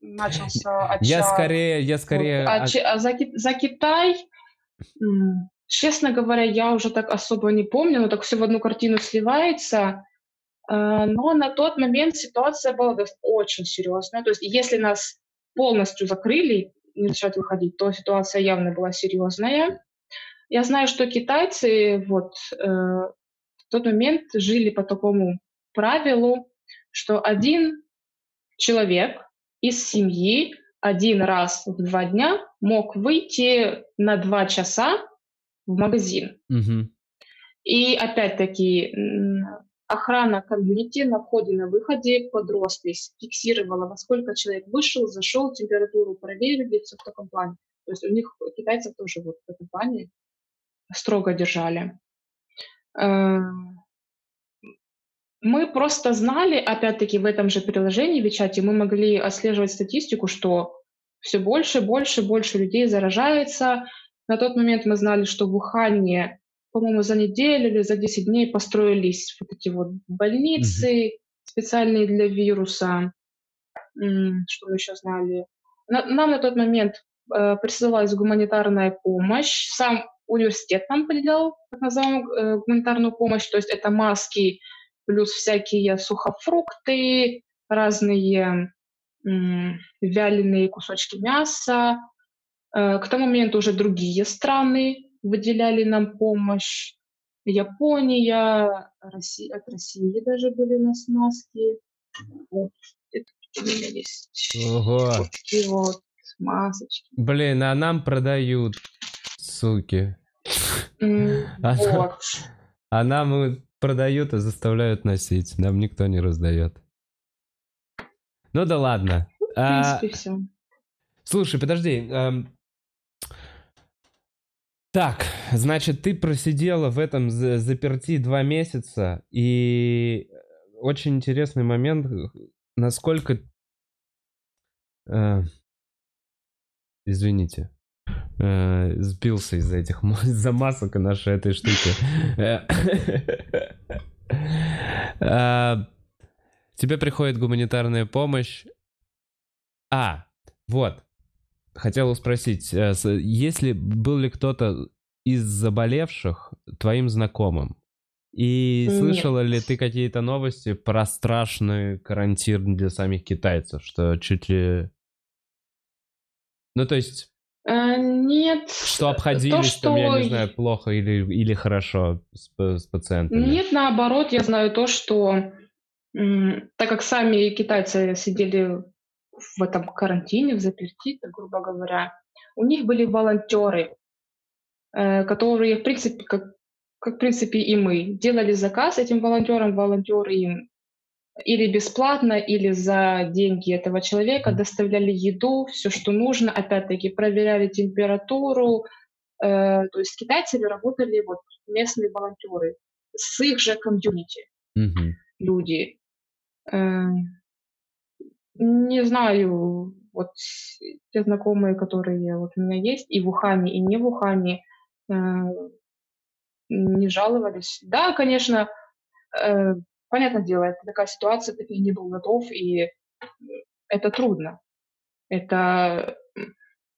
начался отчет. Я скорее, я скорее... А, а за, за Китай честно говоря, я уже так особо не помню, но так все в одну картину сливается. А, но на тот момент ситуация была очень серьезная. То есть если нас полностью закрыли, не начать выходить, то ситуация явно была серьезная. Я знаю, что китайцы вот э, в тот момент жили по такому правилу, что один человек из семьи один раз в два дня мог выйти на два часа в магазин. Угу. И опять-таки охрана комьюнити на входе, на выходе под роспись фиксировала, во сколько человек вышел, зашел, температуру проверили, все в таком плане. То есть у них китайцев тоже вот в этом плане строго держали. Э, мы просто знали, опять-таки, в этом же приложении чате мы могли отслеживать статистику, что все больше, больше, больше людей заражается. На тот момент мы знали, что в Ухане, по-моему, за неделю или за 10 дней построились вот эти вот больницы mm-hmm. специальные для вируса. Что мы еще знали? нам на тот момент э, присылалась гуманитарная помощь. Сам университет нам выделял так называемую э, гуманитарную помощь, то есть это маски, плюс всякие сухофрукты, разные вяленые кусочки мяса. Э, к тому моменту уже другие страны выделяли нам помощь. Япония, Россия, от России даже были у нас маски. Вот, это у меня есть. Ого. Такие вот масочки. Блин, а нам продают, суки. Mm, а, вот. а нам продают и заставляют носить. Нам никто не раздает. Ну да ладно. В принципе, а, все. Слушай, подожди. Так, значит, ты просидела в этом заперти два месяца, и очень интересный момент, насколько... Э... Извините. Э, сбился из-за этих из-за масок нашей этой штуки. Э, тебе приходит гуманитарная помощь. А, вот. Хотел спросить, если был ли кто-то из заболевших твоим знакомым? И слышала Нет. ли ты какие-то новости про страшный карантин для самих китайцев, что чуть ли... Ну, то есть а, нет. Что обходились то, что... там, я не знаю, плохо или, или хорошо с, с пациентами? Нет, наоборот, я знаю то, что так как сами китайцы сидели в этом карантине, в заперти, грубо говоря, у них были волонтеры, э, которые, в принципе, как, как в принципе и мы, делали заказ этим волонтерам, волонтеры им или бесплатно, или за деньги этого человека доставляли еду, все, что нужно, опять-таки проверяли температуру. Э, то есть китайцы работали вот местные волонтеры с их же комьюнити mm-hmm. люди. Э, не знаю, вот те знакомые, которые вот у меня есть, и в Ухане, и не в Ухане, э, не жаловались. Да, конечно, э, понятное дело, это такая ситуация, ты не был готов, и это трудно. Это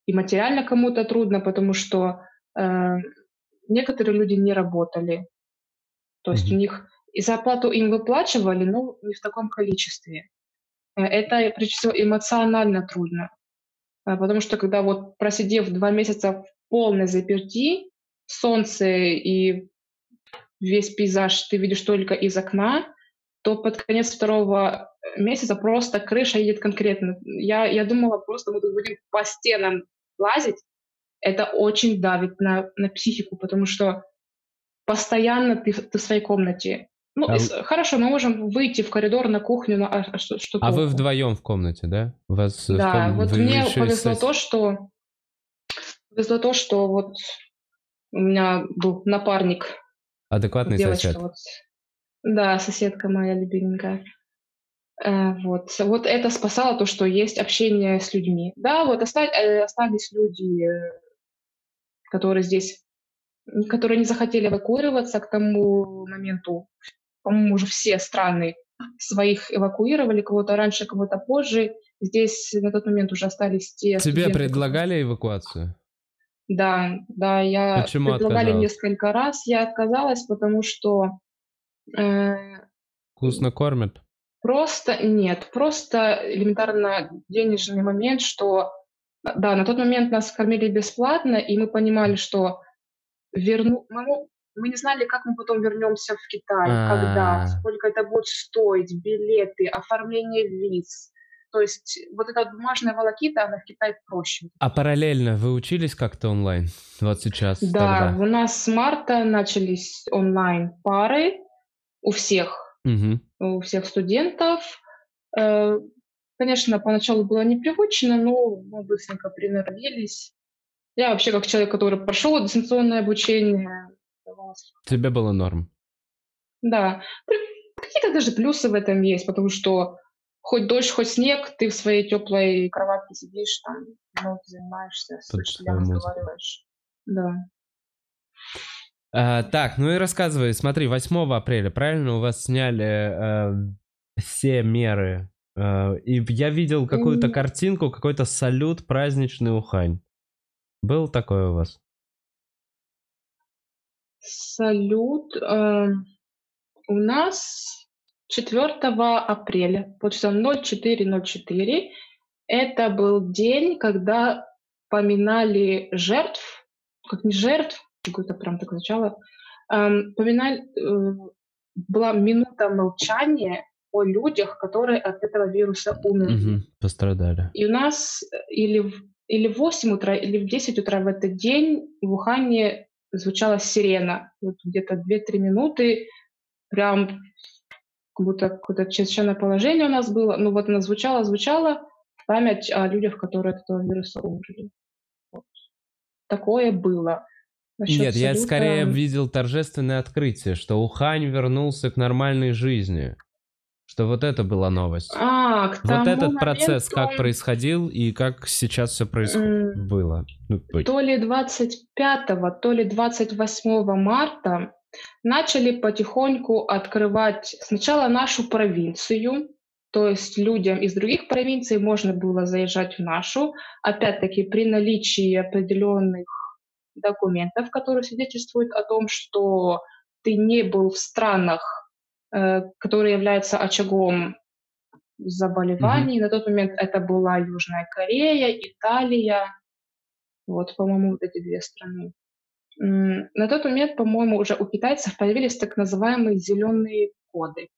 и материально кому-то трудно, потому что э, некоторые люди не работали. То есть mm-hmm. у них и зарплату им выплачивали, но не в таком количестве. Э, это, прежде всего, эмоционально трудно. Э, потому что когда вот просидев два месяца в полной заперти, солнце и весь пейзаж ты видишь только из окна, то под конец второго месяца просто крыша едет конкретно. Я, я думала, просто мы тут будем по стенам лазить. Это очень давит на, на психику, потому что постоянно ты, ты в своей комнате. Ну, а... хорошо, мы можем выйти в коридор на кухню, на, а, что, что А вы вдвоем в комнате, да? У вас да, ком... вот вы, мне повезло то, что повезло то, что вот у меня был напарник. Адекватный девочка, сосед. Вот, да, соседка моя любименькая. Э, вот. вот это спасало то, что есть общение с людьми. Да, вот э, остались люди, которые здесь, которые не захотели эвакуироваться к тому моменту. По-моему, уже все страны своих эвакуировали, кого-то раньше, кого-то позже. Здесь на тот момент уже остались те... Тебе студенты, предлагали эвакуацию? Да, да, я Почему предлагали отказалась? несколько раз, я отказалась, потому что э, Вкусно кормят? просто нет, просто элементарно денежный момент, что да, на тот момент нас кормили бесплатно, и мы понимали, что верну, мы, мы не знали, как мы потом вернемся в Китай, когда, А. сколько это будет стоить, билеты, оформление виз. То есть вот эта бумажная волокита, она в Китае проще. А параллельно вы учились как-то онлайн? Вот сейчас, Да, тогда? у нас с марта начались онлайн-пары у всех, Мгм. у всех студентов. Э, Конечно, поначалу было непривычно, но мы быстренько приноровились. Я вообще как человек, который прошел дистанционное обучение, давалось Тебе было норм? Да, какие-то даже плюсы в этом есть, потому что хоть дождь, хоть снег, ты в своей теплой кроватке сидишь, там, ну, занимаешься, с разговариваешь. Да. А, так, ну и рассказывай. Смотри, 8 апреля, правильно, у вас сняли э, все меры. Э, и я видел какую-то картинку, какой-то салют праздничный Ухань. Был такой у вас? Салют. э, у нас 4 апреля, получается 0404, это был день, когда поминали жертв, как не жертв, какое-то прям так звучало, эм, поминали, э, была минута молчания о людях, которые от этого вируса умерли. Мгм, пострадали. И у нас э, или в, или в 8 утра, или в 10 утра в этот день в Ухане звучала сирена. Вот где-то 2-3 минуты, прям как будто какое-то чрезвычайное положение у нас было. Ну вот она звучала, звучала в память о людях, которые от этого вируса умерли. Вот. Такое было. Насчет Нет, я салюта- скорее видел торжественное открытие, что Ухань вернулся к нормальной жизни. Что вот это была новость. А, к вот тому этот процесс моменту, как происходил и как сейчас все происходит. м, Было. Ну, то ли 25, то ли 28 марта начали потихоньку открывать сначала нашу провинцию, то есть людям из других провинций можно было заезжать в нашу, опять-таки при наличии определенных документов, которые свидетельствуют о том, что ты не был в странах, э, которые являются очагом заболеваний. На тот момент это была Южная Корея, Италия, вот, по-моему, вот эти две страны. На тот момент, по-моему, уже у китайцев появились так называемые зеленые коды.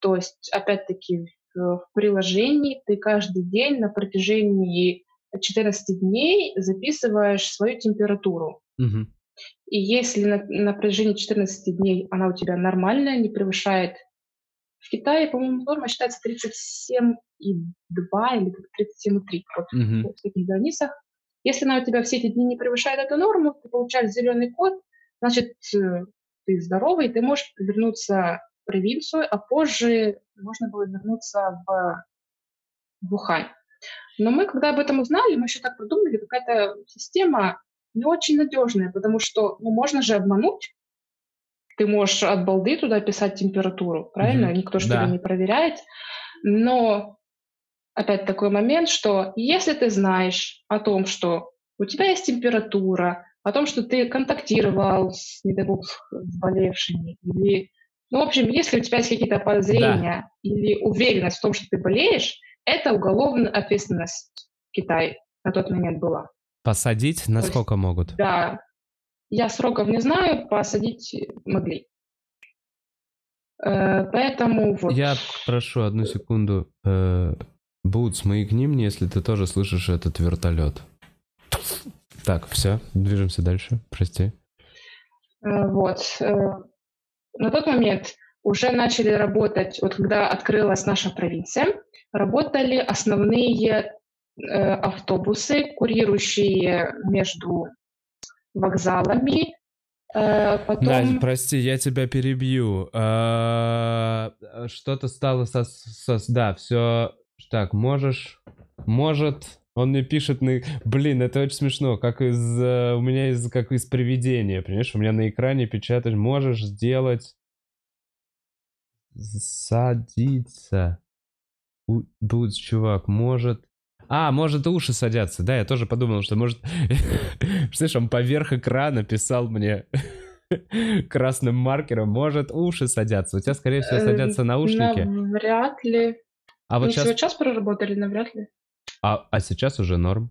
То есть, опять-таки, в, приложении ты каждый день на протяжении 14 дней записываешь свою температуру. Мгм. И если на, на протяжении 14 дней она у тебя нормальная, не превышает... В Китае, по-моему, норма считается 37,2 или 37,3. Вот Мгм. в таких границах. Если она у тебя все эти дни не превышает эту норму, ты получаешь зеленый код, значит, э, ты здоровый, ты можешь вернуться в провинцию, а позже можно было вернуться в, в Ухань. Но мы, когда об этом узнали, мы еще так продумали, какая-то система не очень надежная, потому что ну, можно же обмануть. Ты можешь от балды туда писать температуру, правильно? Мгм. Никто же Да. тебя не проверяет. Но опять такой момент, что если ты знаешь о том, что у тебя есть температура, о том, что ты контактировал с, не дай бог, с заболевшими, или, ну, в общем, если у тебя есть какие-то подозрения или уверенность в том, что ты болеешь, это уголовная ответственность в Китае на тот момент была. Посадить насколько могут? Да, я сроков не знаю, посадить могли. Э, Поэтому вот. Я прошу одну секунду. Э, Бутс, маякни мне, если ты тоже слышишь этот вертолет. Так, все, движемся дальше. Прости. Э, Вот. На тот момент уже начали работать, вот когда открылась наша провинция, работали основные автобусы, курирующие между вокзалами. Э, Потом... Надя, прости, я тебя перебью. А, Что-то стало со... со- Да, все... Так, можешь... Может... Он мне пишет на... Блин, это очень смешно, как из... э, У меня из... как из привидения, понимаешь? У меня на экране печатаешь, можешь сделать... Садиться. Бутс, чувак, может... А, может, уши садятся. Да, я тоже подумал, что может... Слышь, он поверх экрана писал мне красным маркером. Может, уши садятся. У тебя, скорее всего, садятся эм, наушники. Вряд ли. А вот сейчас... час проработали, навряд ли. А, а сейчас уже норм.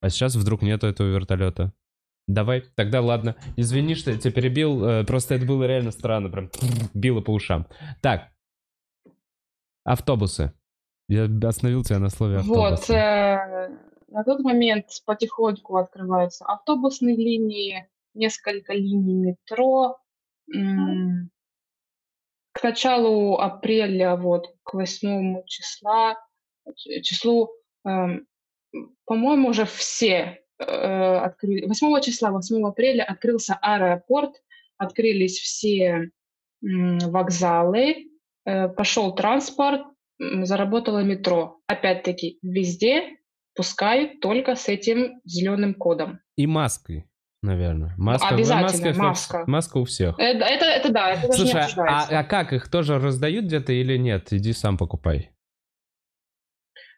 А сейчас вдруг нету этого вертолета. Давай, тогда ладно. Извини, что я тебя перебил. Э, просто это было реально странно. Прям било по ушам. Так. Автобусы. Я остановил тебя на слове автобус. Вот. Э, на тот момент потихоньку открываются автобусные линии, несколько линий метро. К началу апреля, вот, к 8 числа, числу, э, по-моему, уже все э, открыли. 8 числа, 8 апреля открылся аэропорт, открылись все э, вокзалы, пошел транспорт, заработало метро. Опять-таки, везде пускают только с этим зеленым кодом. И маской, наверное. Маска, Обязательно, маска. Маска. маска у всех. Это, это, это да, это Слушай, а, а как, их тоже раздают где-то или нет? Иди сам покупай.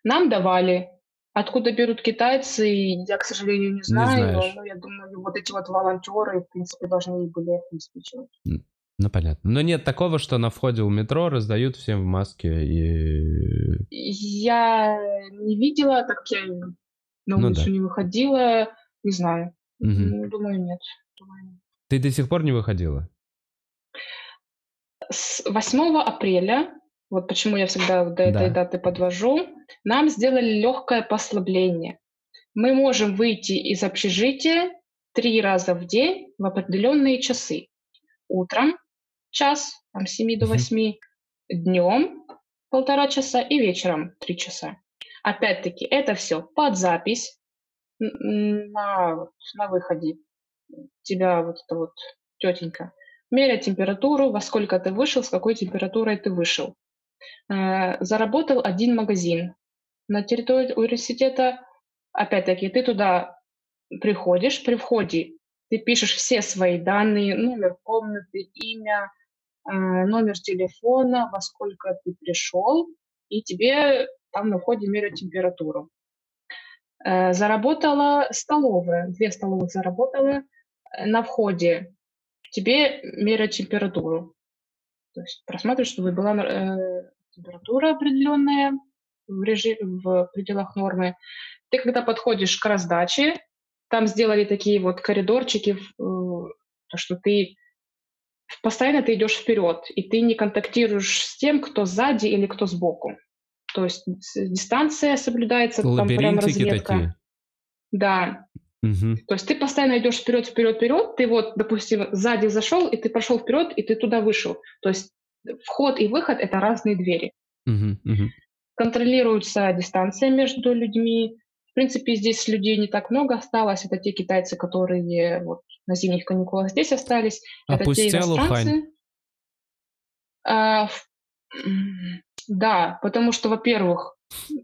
Нам давали. Откуда берут китайцы, я, к сожалению, не знаю, не но я думаю, вот эти вот волонтеры, в принципе, должны были обеспечивать. Ну, понятно. Но нет такого, что на входе у метро раздают всем в маске и... Я не видела, так я на ну улицу ну, да. не выходила, не знаю. Угу. Думаю, нет. Думаю. Ты до сих пор не выходила? С 8 апреля, вот почему я всегда до этой да. даты подвожу, нам сделали легкое послабление. Мы можем выйти из общежития три раза в день в определенные часы. Утром, час, там, с 7 до 8, днем полтора часа и вечером три часа. Опять-таки, это все под запись на, на выходе. Тебя вот эта вот тетенька меряет температуру, во сколько ты вышел, с какой температурой ты вышел. Э, заработал один магазин. На территории университета, опять-таки, ты туда приходишь, при входе ты пишешь все свои данные, номер комнаты, имя, номер телефона, во сколько ты пришел, и тебе там на входе меряют температуру. Э, заработала столовая, две столовых заработала э, на входе. Тебе меряют температуру. То есть просматривают, чтобы была э, температура определенная в, режим, в пределах нормы. Ты когда подходишь к раздаче, там сделали такие вот коридорчики, э, то, что ты постоянно ты идешь вперед, и ты не контактируешь с тем, кто сзади или кто сбоку. То есть дистанция соблюдается, там прям разведка. Такие. Да. Угу. То есть ты постоянно идешь вперед, вперед, вперед. Ты вот, допустим, сзади зашел, и ты пошел вперед, и ты туда вышел. То есть вход и выход это разные двери. Угу, угу. Контролируется дистанция между людьми, принципе, здесь людей не так много осталось. Это те китайцы, которые вот на зимних каникулах здесь остались. Это те иностранцы. А, да, потому что, во-первых,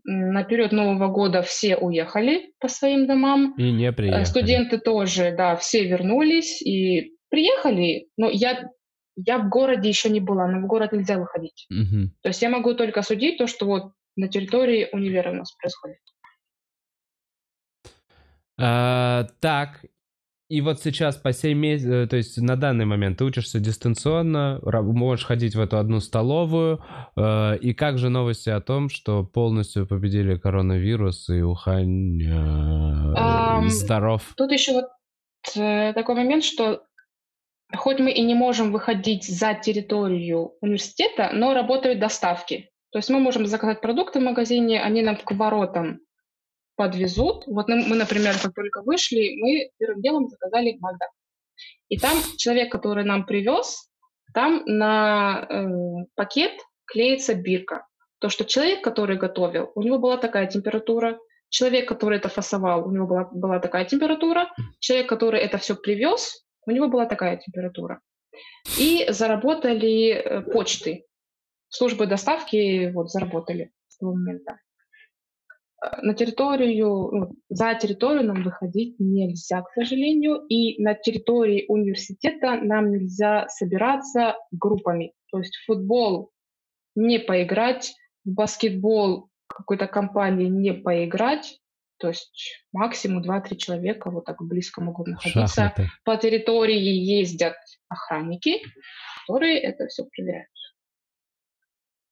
наперед Нового года все уехали по своим домам. И не приехали. Студенты тоже, да, все вернулись и приехали. Но я, я в городе еще не была, но в город нельзя выходить. Угу. То есть я могу только судить то, что вот на территории универа у нас происходит. А, так, и вот сейчас по 7 месяцев, э, то есть на данный момент ты учишься дистанционно, можешь ходить в эту одну столовую. Э, и как же новости о том, что полностью победили коронавирус и Ухань э, здоров? Тут еще вот такой момент, что хоть мы и не можем выходить за территорию университета, но работают доставки. То есть мы можем заказать продукты в магазине, они нам к воротам подвезут. Вот мы, например, как только вышли, мы первым делом заказали Макдак. И там человек, который нам привез, там на э, пакет клеится бирка. То, что человек, который готовил, у него была такая температура, человек, который это фасовал, у него была, была такая температура, человек, который это все привез, у него была такая температура. И заработали э, почты. Службы доставки вот заработали с того момента на территорию, ну, за территорию нам выходить нельзя, к сожалению, и на территории университета нам нельзя собираться группами. То есть в футбол не поиграть, в баскетбол какой-то компании не поиграть, то есть максимум 2-3 человека вот так близко могут находиться. Шахматы. По территории ездят охранники, которые это все проверяют.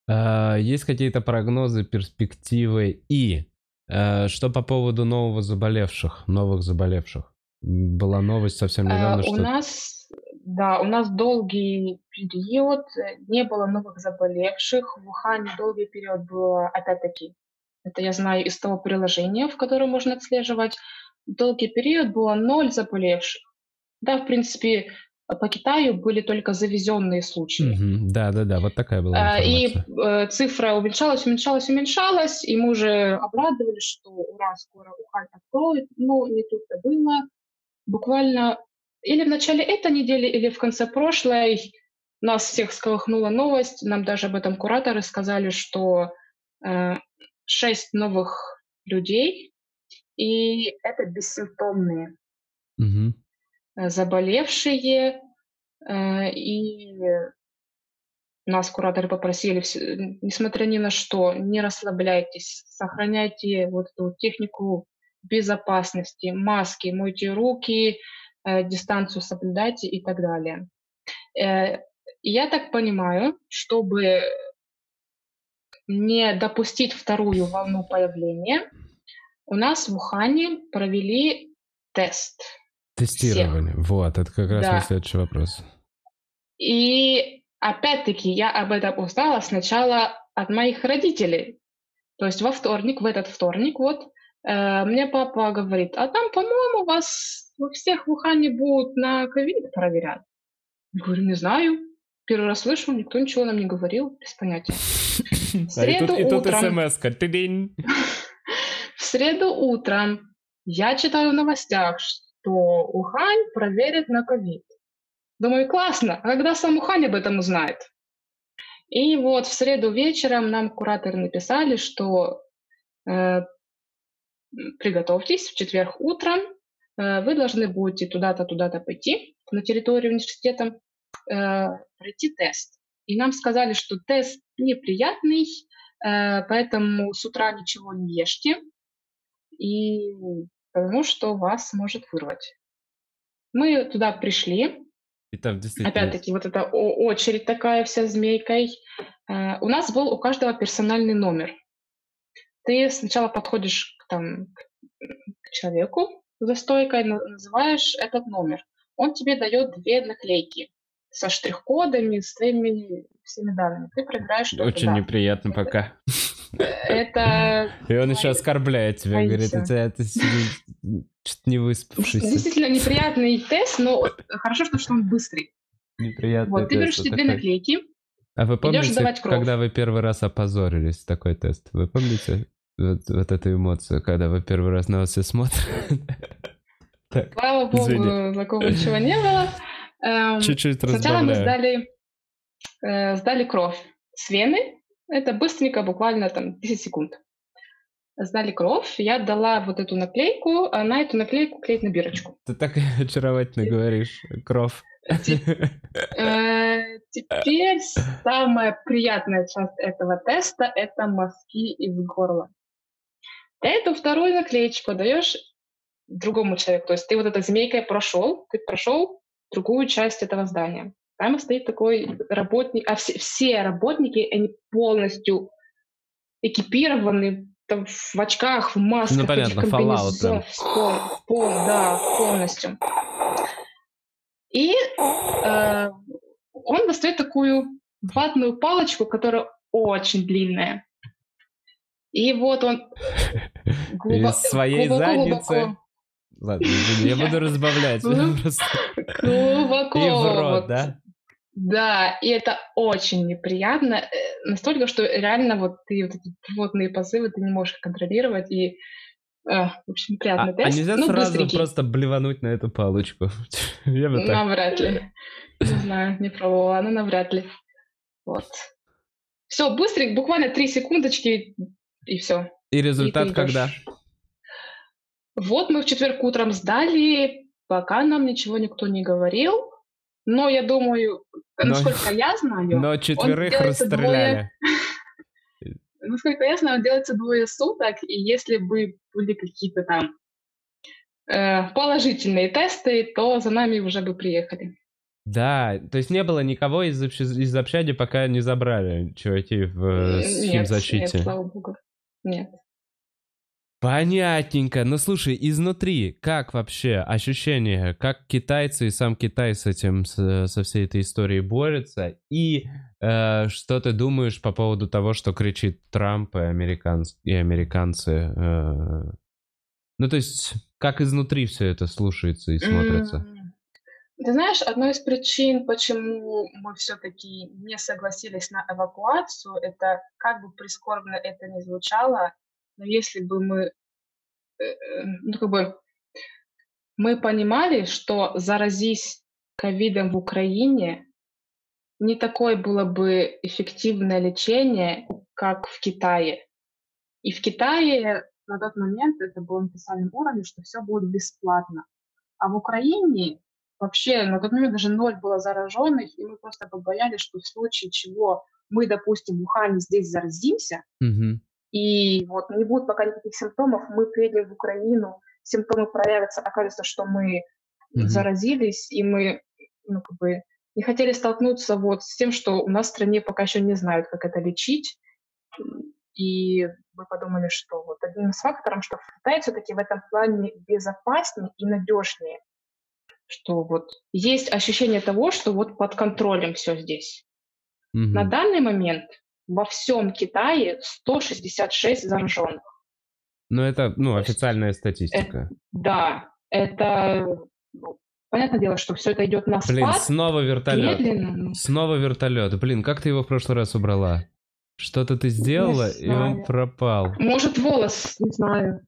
А, есть какие-то прогнозы, перспективы и что по поводу нового заболевших, новых заболевших? Была новость совсем недавно, а, что... У нас, да, у нас долгий период, не было новых заболевших. В Ухане долгий период было, опять-таки, это я знаю из того приложения, в котором можно отслеживать. Долгий период было ноль заболевших. Да, в принципе, по Китаю были только завезенные случаи. да, да, да, вот такая была информация. И э, цифра уменьшалась, уменьшалась, уменьшалась, и мы уже обрадовались, что ура, скоро Ухань откроет. Но не тут-то было. Буквально или в начале этой недели, или в конце прошлой нас всех сколыхнула новость. Нам даже об этом кураторы сказали, что э, шесть новых людей, и это бессимптомные. Угу. Заболевшие, э, и нас кураторы попросили, несмотря ни на что, не расслабляйтесь, сохраняйте вот эту технику безопасности, маски, мойте руки, э, дистанцию соблюдайте и так далее. Я так понимаю, чтобы не допустить вторую волну появления, у нас в Ухане провели тест. Тестирование. Всех. Вот, это как раз да. мой следующий вопрос. И опять-таки я об этом узнала сначала от моих родителей. То есть во вторник, в этот вторник, вот, э, мне папа говорит, а там, по-моему, вас у всех в Ухане будут на ковид проверять. Я говорю, не знаю. Первый раз слышу, никто ничего нам не говорил, без понятия. В среду и тут, утром... смс-ка. В среду утром я читаю в новостях, что Ухань проверит на ковид. Думаю, классно, а когда сам Ухань об этом узнает? И вот в среду вечером нам кураторы написали, что э, приготовьтесь, в четверг утром э, вы должны будете туда-то, туда-то пойти на территорию университета, э, пройти тест. И нам сказали, что тест неприятный, э, поэтому с утра ничего не ешьте, и потому что вас может вырвать. Мы туда пришли. И там действительно... Опять-таки, вот эта очередь такая вся змейкой. Э, у нас был у каждого персональный номер. Ты сначала подходишь к, там, к человеку за стойкой, называешь этот номер. Он тебе дает две наклейки со штрих-кодами, с твоими всеми данными. Ты проверяешь, что Очень да. неприятно пока. Это... И он еще оскорбляет тебя, говорит, это, это что-то не выспавшийся. Действительно неприятный тест, но хорошо, что он быстрый. Неприятный Вот, ты берешь тебе наклейки, а вы помните, когда вы первый раз опозорились такой тест? Вы помните вот, вот эту эмоцию, когда вы первый раз на вас все смотрят? Слава богу, такого ничего не было. Эм, Чуть-чуть Сначала мы сдали, э, сдали кровь с вены. Это быстренько, буквально там 10 секунд. Сдали кровь, я дала вот эту наклейку, а на эту наклейку клеить на бирочку. Ты так очаровательно говоришь, кровь. Э, теперь самая приятная часть этого теста – это мазки из горла. Эту вторую наклеечку даешь другому человеку. То есть ты вот этой змейкой прошел, ты прошел другую часть этого здания. Там стоит такой работник, а все, все работники, они полностью экипированы там, в очках, в масках, ну, понятно, в комбинезонах, пол, пол, да, полностью. И э, он достает такую ватную палочку, которая очень длинная. И вот он глубоко, Из своей глубоко, задницы. Глубоко, Ладно, я буду разбавлять. Глубоко. И в рот, да? Да, и это очень неприятно. Э, настолько, что реально вот ты вот эти рвотные позывы ты не можешь контролировать. И, э, в общем, приятный а, тест. А нельзя ну, сразу быстренький. просто блевануть на эту палочку? Я бы так... Навряд ли. Не знаю, не пробовала, но навряд ли. Вот. Все, быстренько, буквально три секундочки, и все. И результат и когда? Вот мы в четверг утром сдали, пока нам ничего никто не говорил. Но я думаю, насколько но, я знаю... Но четверых расстреляли. насколько я знаю, делается двое суток, и если бы были какие-то там э, положительные тесты, то за нами уже бы приехали. Да, то есть не было никого из, общ... из общаги, пока не забрали чуваки в э, химзащите? Нет, нет, слава богу. Нет. Понятненько. Ну слушай, изнутри, как вообще ощущение, как китайцы и сам Китай с этим, с, со всей этой историей борются? И э, что ты думаешь по поводу того, что кричит Трамп и, американц... и американцы? Э... Ну то есть, как изнутри все это слушается и смотрится? Ты знаешь, одной из причин, почему мы все-таки не согласились на эвакуацию, это как бы прискорбно это ни звучало, но если бы мы, э, э, ну, как бы, мы понимали, что заразись ковидом в Украине, не такое было бы эффективное лечение, как в Китае. И в Китае на тот момент это было на официальном уровне, что все будет бесплатно. А в Украине вообще на тот момент даже ноль было зараженных, и мы просто побоялись, что в случае чего мы, допустим, в Ухане здесь заразимся, mm-hmm. И вот не будет пока никаких симптомов, мы приедем в Украину, симптомы проявятся, окажется, что мы mm-hmm. заразились, и мы ну, как бы не хотели столкнуться вот с тем, что у нас в стране пока еще не знают, как это лечить. И мы подумали, что вот одним из факторов, что в Китае все-таки в этом плане безопаснее и надежнее, что вот есть ощущение того, что вот под контролем все здесь. Mm-hmm. На данный момент во всем Китае 166 зараженных. Ну, это, ну, официальная статистика. Это, да, это, ну, понятное дело, что все это идет на спад. Блин, снова вертолет. Медленно. Снова вертолет. Блин, как ты его в прошлый раз убрала? Что-то ты сделала, и он пропал. Может, волос, не знаю.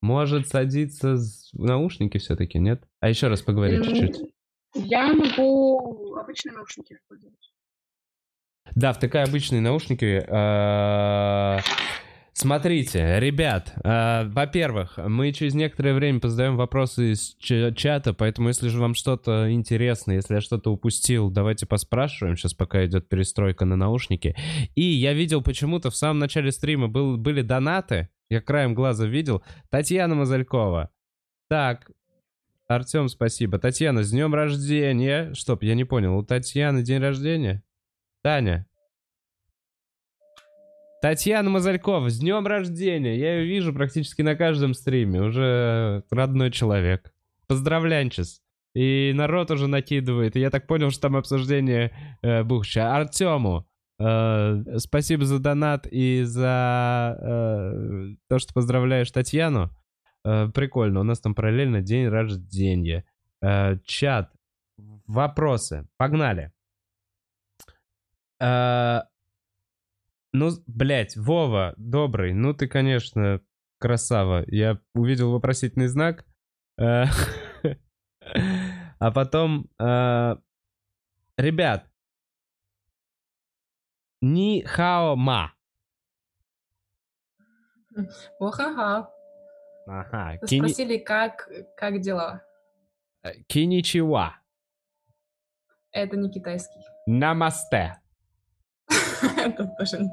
Может садиться в наушники все-таки, нет? А еще раз поговори чуть-чуть. Я могу обычные наушники использовать. Да, втыкай обычные наушники. А, смотрите, ребят, э, во-первых, мы через некоторое время позадаем вопросы из чата, поэтому если же вам что-то интересно, если я что-то упустил, давайте поспрашиваем, сейчас пока идет перестройка на наушники. И я видел почему-то в самом начале стрима был, были донаты, я краем глаза видел. Татьяна Мазалькова. Так, Артем, спасибо. Татьяна, с днем рождения. Стоп, я не понял, у Татьяны день рождения? Таня. Татьяна Мазалькова, с днем рождения! Я ее вижу практически на каждом стриме. Уже родной человек. Поздравлянчес. И народ уже накидывает. И я так понял, что там обсуждение э, Бухча. Артему, э, спасибо за донат и за э, то, что поздравляешь Татьяну. Э, прикольно. У нас там параллельно день рождения. Э, чат. Вопросы. Погнали. А, ну, блядь, Вова, добрый, ну ты, конечно, красава. Я увидел вопросительный знак. А, а потом... А, ребят, ни хао ма. Охаха. Ага. Спросили, как, как дела? Киничиwa. Это не китайский. Намасте. Это тоже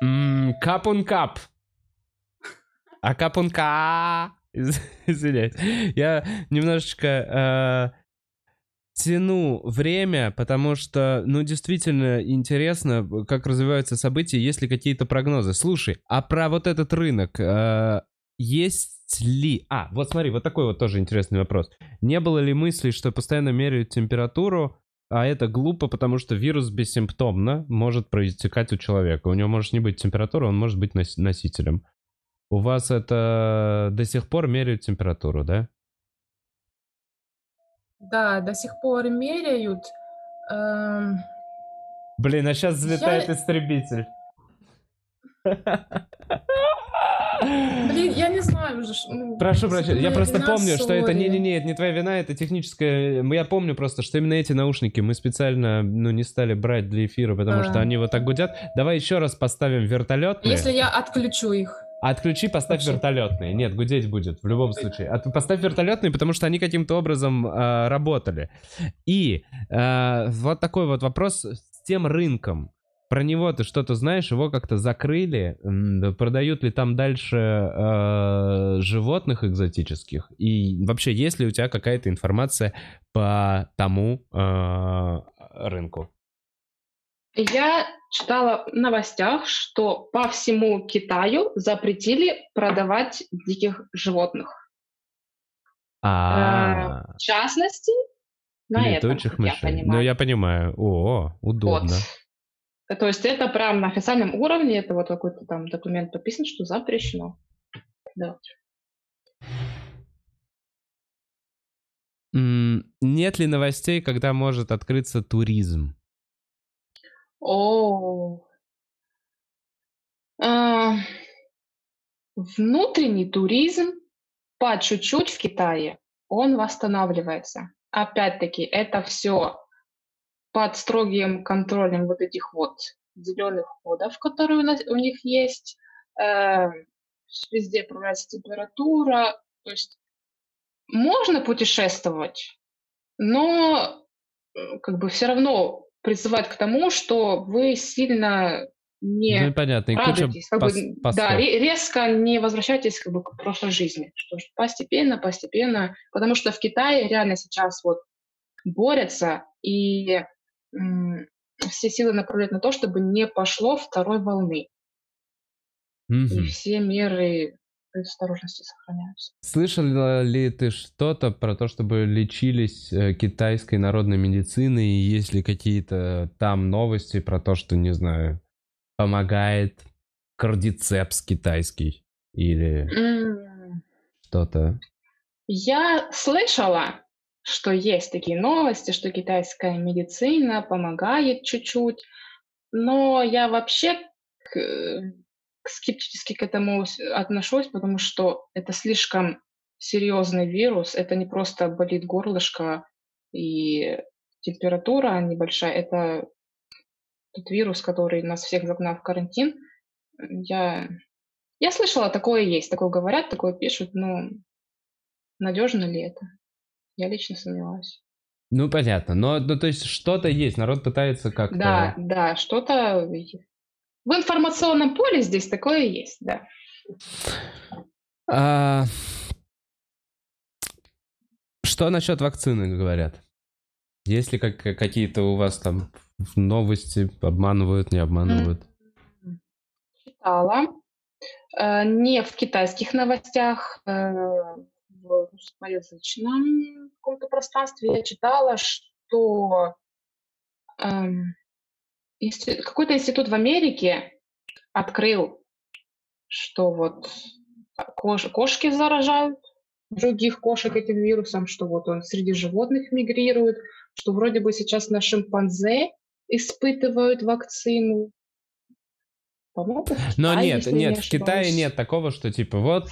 не Капун кап. А капун ка. Извиняюсь. Я немножечко э, тяну время, потому что, ну, действительно интересно, как развиваются события, есть ли какие-то прогнозы. Слушай, а про вот этот рынок э, есть ли... А, вот смотри, вот такой вот тоже интересный вопрос. Не было ли мысли, что постоянно меряют температуру, а это глупо, потому что вирус бессимптомно может проистекать у человека. У него может не быть температуры, он может быть нос- носителем. У вас это до сих пор меряют температуру, да? Да, до сих пор меряют. Эм... Блин, а сейчас взлетает Я... истребитель. Блин, я не знаю уже. Ну, Прошу прощения, я просто помню, что это не-не-не, это не твоя вина, это техническая... Я помню просто, что именно эти наушники мы специально, ну, не стали брать для эфира, потому а. что они вот так гудят. Давай еще раз поставим вертолетные. Если я отключу их. Отключи, поставь Вообще. вертолетные. Нет, гудеть будет в любом случае. От, поставь вертолетные, потому что они каким-то образом э, работали. И э, вот такой вот вопрос с тем рынком про него ты что-то знаешь, его как-то закрыли, продают ли там дальше э, животных экзотических? И вообще, есть ли у тебя какая-то информация по тому э, рынку? Я читала в новостях, что по всему Китаю запретили продавать диких животных. А, Э, В частности, на этом, летучих я мышей. Ну, понимаю. я понимаю. О, удобно. Вот. То есть это прям на официальном уровне, это вот какой-то там документ подписан, что запрещено. Да. Нет ли новостей, когда может открыться туризм? О. А, Внутренний туризм по чуть-чуть в Китае, он восстанавливается. Опять-таки, это все под строгим контролем вот этих вот зеленых кодов, которые у, нас, у них есть. Э, Везде проверяется температура. То есть можно путешествовать, но э, как бы все равно призывать к тому, что вы сильно не Ну, понятно. И куча радуйтесь, как бы, пос- постов. да, ре- резко не возвращайтесь как бы к прошлой жизни, что постепенно, постепенно, потому что в Китае реально сейчас вот борются и все силы направляют на то, чтобы не пошло второй волны, и Мгм. все меры осторожности сохраняются. Слышала ли ты что-то про то, чтобы лечились э, китайской народной медициной? И есть ли какие-то там новости про то, что, не знаю, помогает кардицепс китайский? Или М, что-то? Я слышала, что есть такие новости, что китайская медицина помогает чуть-чуть, но я вообще к- э, к- скептически к этому отношусь, потому что это слишком серьезный вирус, это не просто болит горлышко и температура небольшая, это тот вирус, который нас всех загнал в карантин. Я, я слышала, такое есть, такое говорят, такое пишут, но надежно ли это? Я лично сомневаюсь. Ну, понятно. Но, ну, то есть что-то есть. Народ пытается как-то... Да, да, что-то в информационном поле здесь такое есть, да. А, Что насчет вакцины говорят? Есть ли как- какие-то у вас там новости, обманывают, не обманывают? Читала. Э, Не в китайских новостях, э, в русскоязычном каком-то пространстве я читала, что эм, инсти- какой-то институт в Америке открыл, что вот кош- кошки заражают других кошек этим вирусом, что вот он среди животных мигрирует, что вроде бы сейчас на шимпанзе испытывают вакцину. В Но Китае, нет, нет, не в Китае нет такого, что типа вот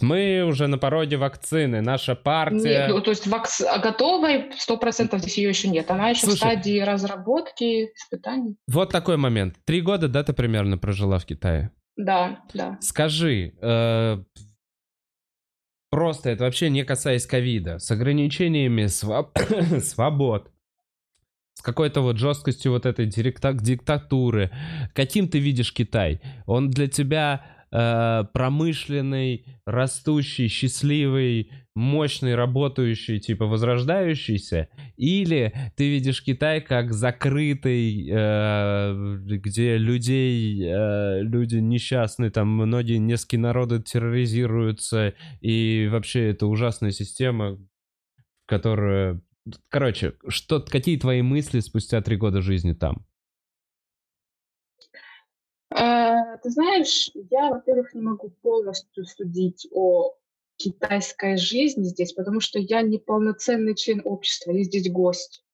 мы уже на породе вакцины, наша партия... Нет, ну, то есть вакс... а готовой сто процентов здесь ее еще нет. Она еще в Слушай. стадии разработки, испытаний. Вот такой момент. Три года, да, ты примерно прожила в Китае? Да, да. Скажи, э, просто это вообще не касаясь ковида, с ограничениями своб- свобод, с какой-то вот жесткостью вот этой директа- диктатуры, каким ты видишь Китай? Он для тебя э, промышленный, растущий, счастливый, мощный, работающий, типа возрождающийся, или ты видишь Китай как закрытый, э, где людей, э, люди несчастны, там многие несколько народы терроризируются, и вообще это ужасная система, которая... Короче, что, какие твои мысли спустя три года жизни там? Э, Ты знаешь, я, во-первых, не могу полностью судить о китайской жизни здесь, потому что я не полноценный член общества, я здесь гость.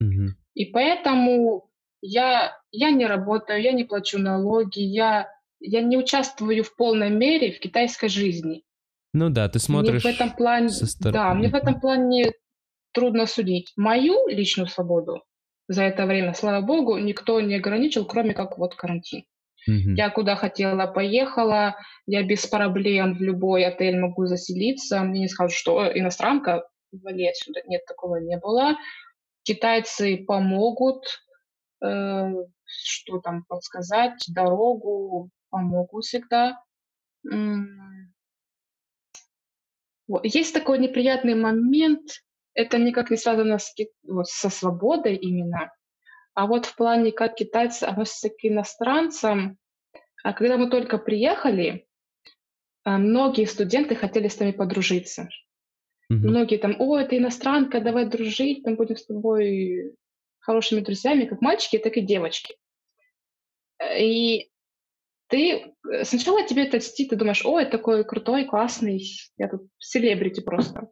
Мгм. И поэтому я, я не работаю, я не плачу налоги, я, я не участвую в полной мере в китайской жизни. Ну да, ты смотришь... Мне в этом плане, со стороны. да, мне в этом плане трудно судить. Мою личную свободу за это время, слава богу, никто не ограничил, кроме как вот карантин. Мгм. Я куда хотела, поехала, я без проблем в любой отель могу заселиться. Мне не скажут, что «Э, иностранка, вали отсюда. Нет, такого не было. Китайцы помогут, э, что там подсказать, дорогу помогу всегда. Есть такой неприятный момент, это никак не связано с, вот, со свободой именно, а вот в плане, как китайцы относятся к иностранцам, а когда мы только приехали, а, многие студенты хотели с нами подружиться. Mm-hmm. Многие там, о, это иностранка, давай дружить, там будем с тобой хорошими друзьями, как мальчики, так и девочки. И ты э, сначала тебе это льстит, ты думаешь, о, это такой крутой, классный, я тут селебрити просто.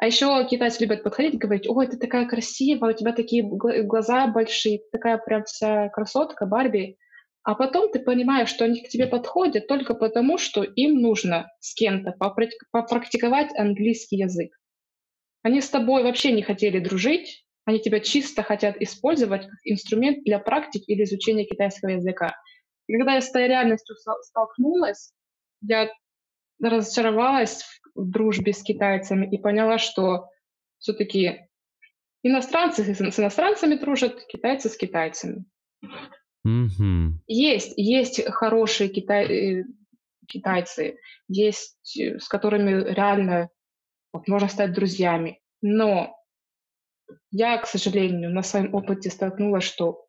А еще китайцы любят подходить и говорить, о, ты такая красивая, у тебя такие глаза большие, ты такая прям вся красотка, Барби. А потом ты понимаешь, что они к тебе подходят только потому, что им нужно с кем-то попрактиковать английский язык. Они с тобой вообще не хотели дружить, они тебя чисто хотят использовать как инструмент для практики или изучения китайского языка. И когда я с этой реальностью столкнулась, я разочаровалась в дружбе с китайцами и поняла, что все-таки иностранцы с иностранцами дружат, китайцы с китайцами. Mm-hmm. Есть, есть хорошие китай, э, китайцы, есть, э, с которыми реально вот, можно стать друзьями. Но я, к сожалению, на своем опыте столкнулась, что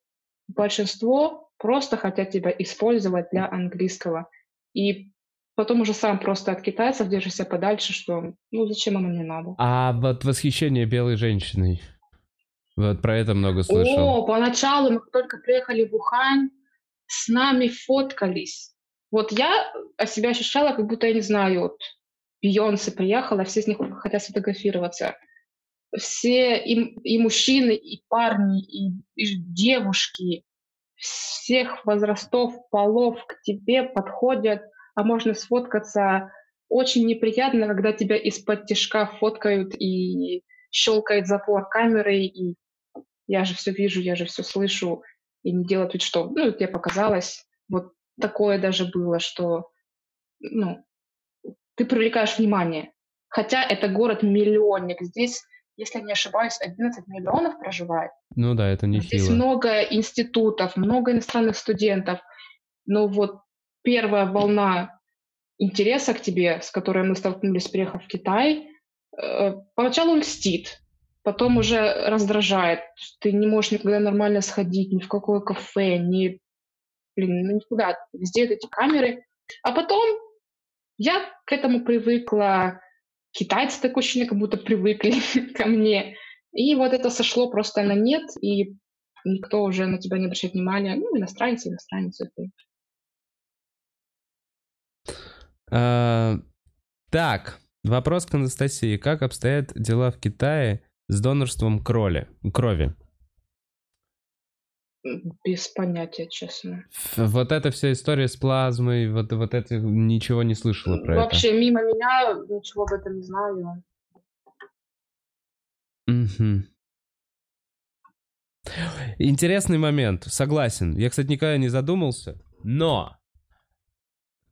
большинство просто хотят тебя использовать для английского. И потом уже сам просто от китайцев держишься подальше, что ну зачем оно мне надо. А вот восхищение белой женщиной? Вот про это много слышал. О, поначалу мы только приехали в Ухань, с нами фоткались. Вот я о себя ощущала, как будто, я не знаю, вот Бейонсе приехала, все из них хотят сфотографироваться. Все и, и мужчины, и парни, и, и девушки всех возрастов, полов к тебе подходят, а можно сфоткаться. Очень неприятно, когда тебя из-под тяжка фоткают и щелкает запор камеры, и я же все вижу, я же все слышу, и не делать вид, что, ну, тебе показалось. Вот такое даже было, что, ну, ты привлекаешь внимание. Хотя это город-миллионник. Здесь, если не ошибаюсь, 11 миллионов проживает. Ну да, это не Здесь много институтов, много иностранных студентов. Но вот первая волна интереса к тебе, с которой мы столкнулись, приехав в Китай, э, поначалу льстит, потом уже раздражает. Ты не можешь никогда нормально сходить ни в какое кафе, ни, блин, ну никуда. Везде эти камеры. А потом я к этому привыкла. Китайцы такое ощущение, как будто привыкли ко мне. И вот это сошло просто на нет, и никто уже на тебя не обращает внимания. Ну, иностранец, иностранец ты. А, так, вопрос к Анастасии. Как обстоят дела в Китае с донорством крови? крови? Без понятия, честно. Вот эта вся история с плазмой, вот, вот это ничего не слышала про Вообще, это. Вообще, мимо меня ничего об этом не знаю. Угу. Интересный момент, согласен. Я, кстати, никогда не задумался, но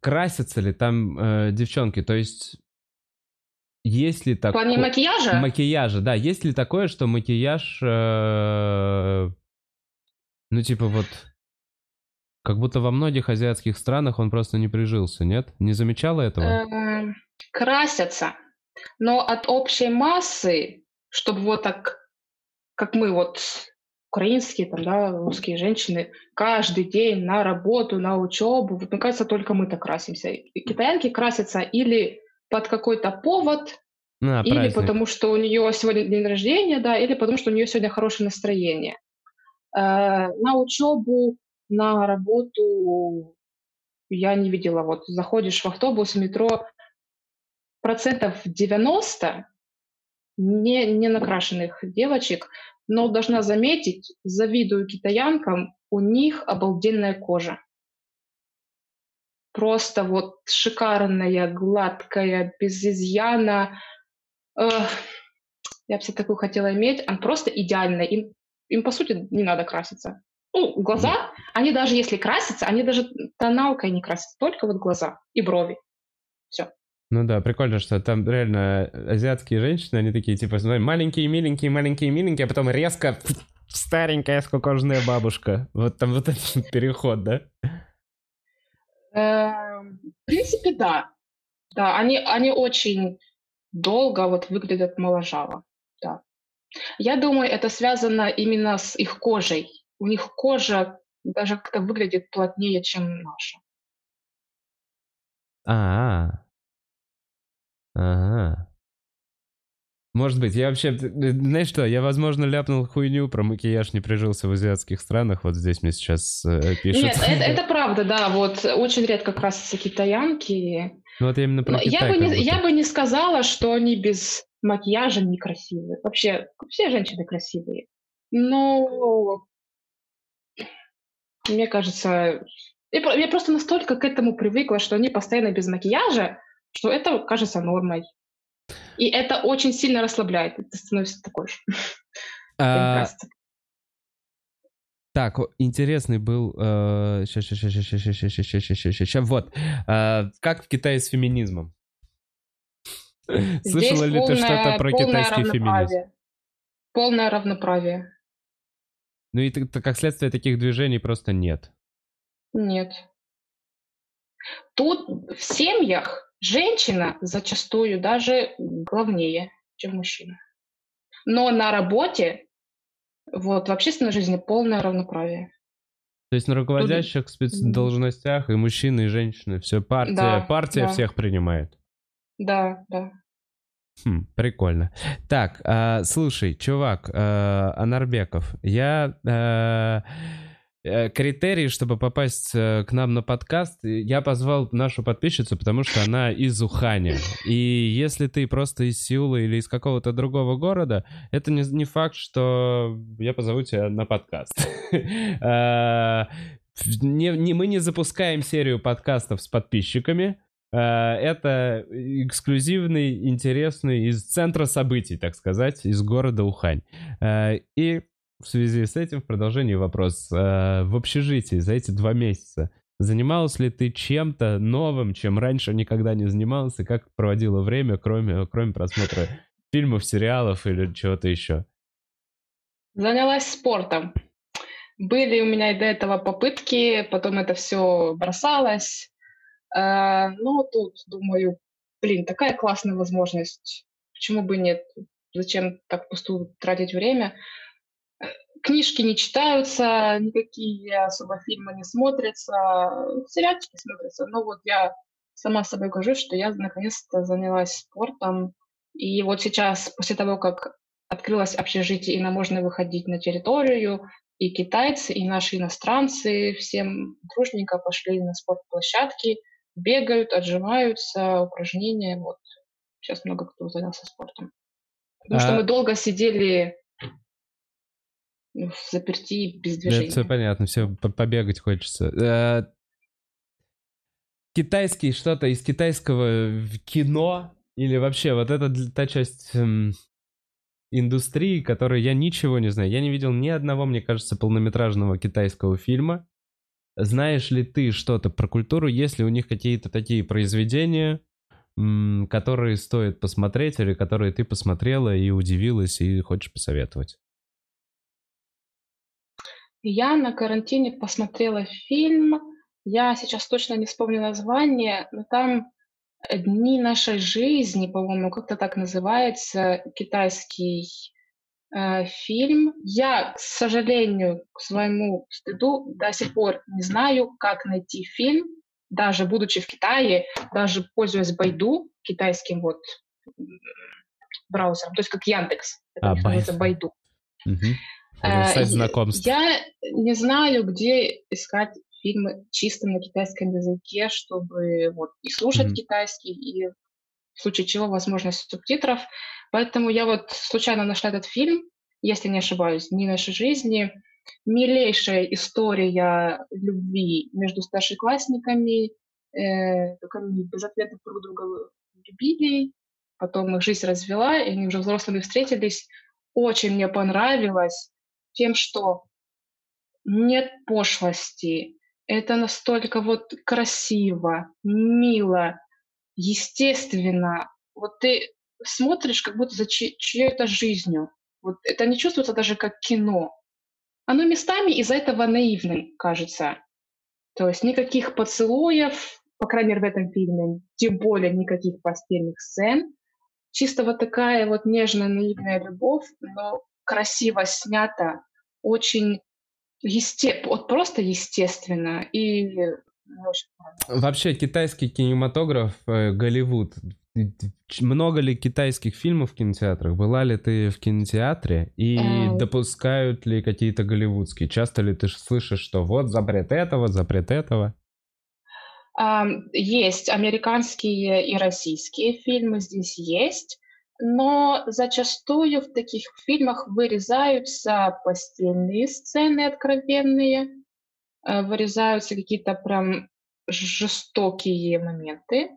красятся ли там э, девчонки? То есть есть ли такое... В плане макияжа? Макияжа, да. Есть ли такое, что макияж... Э, ну, типа вот... Как будто во многих азиатских странах он просто не прижился, нет? Не замечала этого? Эм, красятся. Но от общей массы, чтобы вот так, как мы вот украинские, там, да, русские женщины каждый день на работу, на учебу. Вот, мне кажется, только мы так красимся. И китаянки красятся или под какой-то повод, а, или праздник. потому что у нее сегодня день рождения, да, или потому что у нее сегодня хорошее настроение. Э, на учебу, на работу я не видела. Вот заходишь в автобус, в метро, процентов 90 не, не накрашенных девочек, но должна заметить, завидую китаянкам, у них обалденная кожа. Просто вот шикарная, гладкая, без изъяна. Эх, я бы такую хотела иметь. Она просто идеальная. Им, им, по сути, не надо краситься. Ну, глаза, они даже если красятся, они даже тоналкой не красятся, только вот глаза и брови. Ну да, прикольно, что там реально азиатские женщины, они такие, типа, маленькие, миленькие, маленькие, миленькие, а потом резко Старенькая скукожная бабушка. Вот там вот этот переход, да? Эм, В принципе, да. Да, они, они очень долго вот выглядят моложаво. Да. Я думаю, это связано именно с их кожей. У них кожа даже как-то выглядит плотнее, чем наша. А, ага. Может быть, я вообще, знаешь что, я, возможно, ляпнул хуйню про макияж не прижился в азиатских странах, вот здесь мне сейчас э, пишут. Нет, это, это правда, да, вот очень редко раз китаянки. Ну вот я именно про Но я, Китай бы как не, я бы не сказала, что они без макияжа некрасивые. Вообще, все женщины красивые. Но мне кажется, я, я просто настолько к этому привыкла, что они постоянно без макияжа, что это кажется нормой. И это очень сильно расслабляет. Ты становишься такой же. А. Так, интересный был... Сейчас, вот. А, Как в Китае с феминизмом? Слышала ли ты что-то про китайский феминизм? Полное равноправие. Ну и как следствие таких движений просто нет. Нет. Тут в семьях женщина зачастую даже главнее, чем мужчина. Но на работе, вот в общественной жизни полное равноправие. То есть на руководящих спецдолжностях и мужчины, и женщины, все партия, Да, партия да. всех принимает. Да, да. Хм, прикольно. Так, а, слушай, чувак, а, Анарбеков, я э, э, критерий, чтобы попасть э, к нам на подкаст, э, я позвал нашу подписчицу, потому что она из Уханя. И если ты просто из Сеула или из какого-то другого города, это не, не факт, что я позову тебя на подкаст. А, не- не- Мы не запускаем серию подкастов с подписчиками. Э, Это эксклюзивный, интересный из центра событий, так сказать, из города Ухань. Э, И в связи с этим в продолжении вопрос. Э, В общежитии за эти два месяца занималась ли ты чем-то новым, чем раньше никогда не занималась, и как проводила время, кроме, кроме просмотра фильмов, сериалов или чего-то еще? Занялась спортом. Были у меня и до этого попытки, потом это все бросалось. Э, Ну, тут думаю, блин, такая классная возможность. Почему бы нет? Зачем так пустую тратить время? Книжки не читаются, никакие особо фильмы не смотрятся, сериальчики смотрятся. Но вот я сама собой горжусь, что я наконец-то занялась спортом. И вот сейчас, после того, как открылось общежитие, и нам можно выходить на территорию, и китайцы, и наши иностранцы всем дружненько пошли на спортплощадки, бегают, отжимаются, упражнения. Вот сейчас много кто занялся спортом. Потому что А- мы долго сидели ну, в заперти без движения. это все понятно, все побегать хочется. Э, Китайский что-то из китайского кино или вообще вот это для- та часть эм, индустрии, которой я ничего не знаю. Я не видел ни одного, мне кажется, полнометражного китайского фильма. Знаешь ли ты что-то про культуру? Есть ли у них какие-то такие произведения, которые стоит посмотреть или которые ты посмотрела и удивилась и хочешь посоветовать? Я на карантине посмотрела фильм, я сейчас точно не вспомню название, но там «Дни нашей жизни», по-моему, как-то так называется, китайский э, фильм. Я, к сожалению, к своему стыду до сих пор не знаю, как найти фильм, даже будучи в Китае, даже пользуясь Байду, китайским вот браузером, то есть как Яндекс, это А, называется Байду. Байду. Э, Сайт знакомств. Я не знаю, где искать фильмы чисто на китайском языке, чтобы вот и слушать Мгм. китайский, и в случае чего возможность субтитров. Поэтому я вот случайно нашла этот фильм, если не ошибаюсь, «Дни нашей жизни». Милейшая история любви между старшеклассниками, э, они без ответов друг друга любили, потом их жизнь развела, и они уже взрослыми встретились. Очень мне понравилось тем, что нет пошлости. Это настолько вот красиво, мило, естественно. Вот ты смотришь как будто за чьей- чьей-то жизнью. Вот это не чувствуется даже как кино. оно местами из-за этого наивным кажется. То есть никаких поцелуев, по крайней мере в этом фильме, тем более никаких постельных сцен. Чисто вот такая вот нежная, наивная любовь, но красиво снята, очень есте... вот просто естественно. И Вообще китайский кинематограф, э, Голливуд, много ли китайских фильмов в кинотеатрах? Была ли ты в кинотеатре? И а... допускают ли какие-то голливудские? Часто ли ты слышишь, что вот запрет этого, запрет этого? Есть американские и российские фильмы, здесь есть, но зачастую в таких фильмах вырезаются постельные сцены откровенные, э, вырезаются какие-то прям жестокие моменты,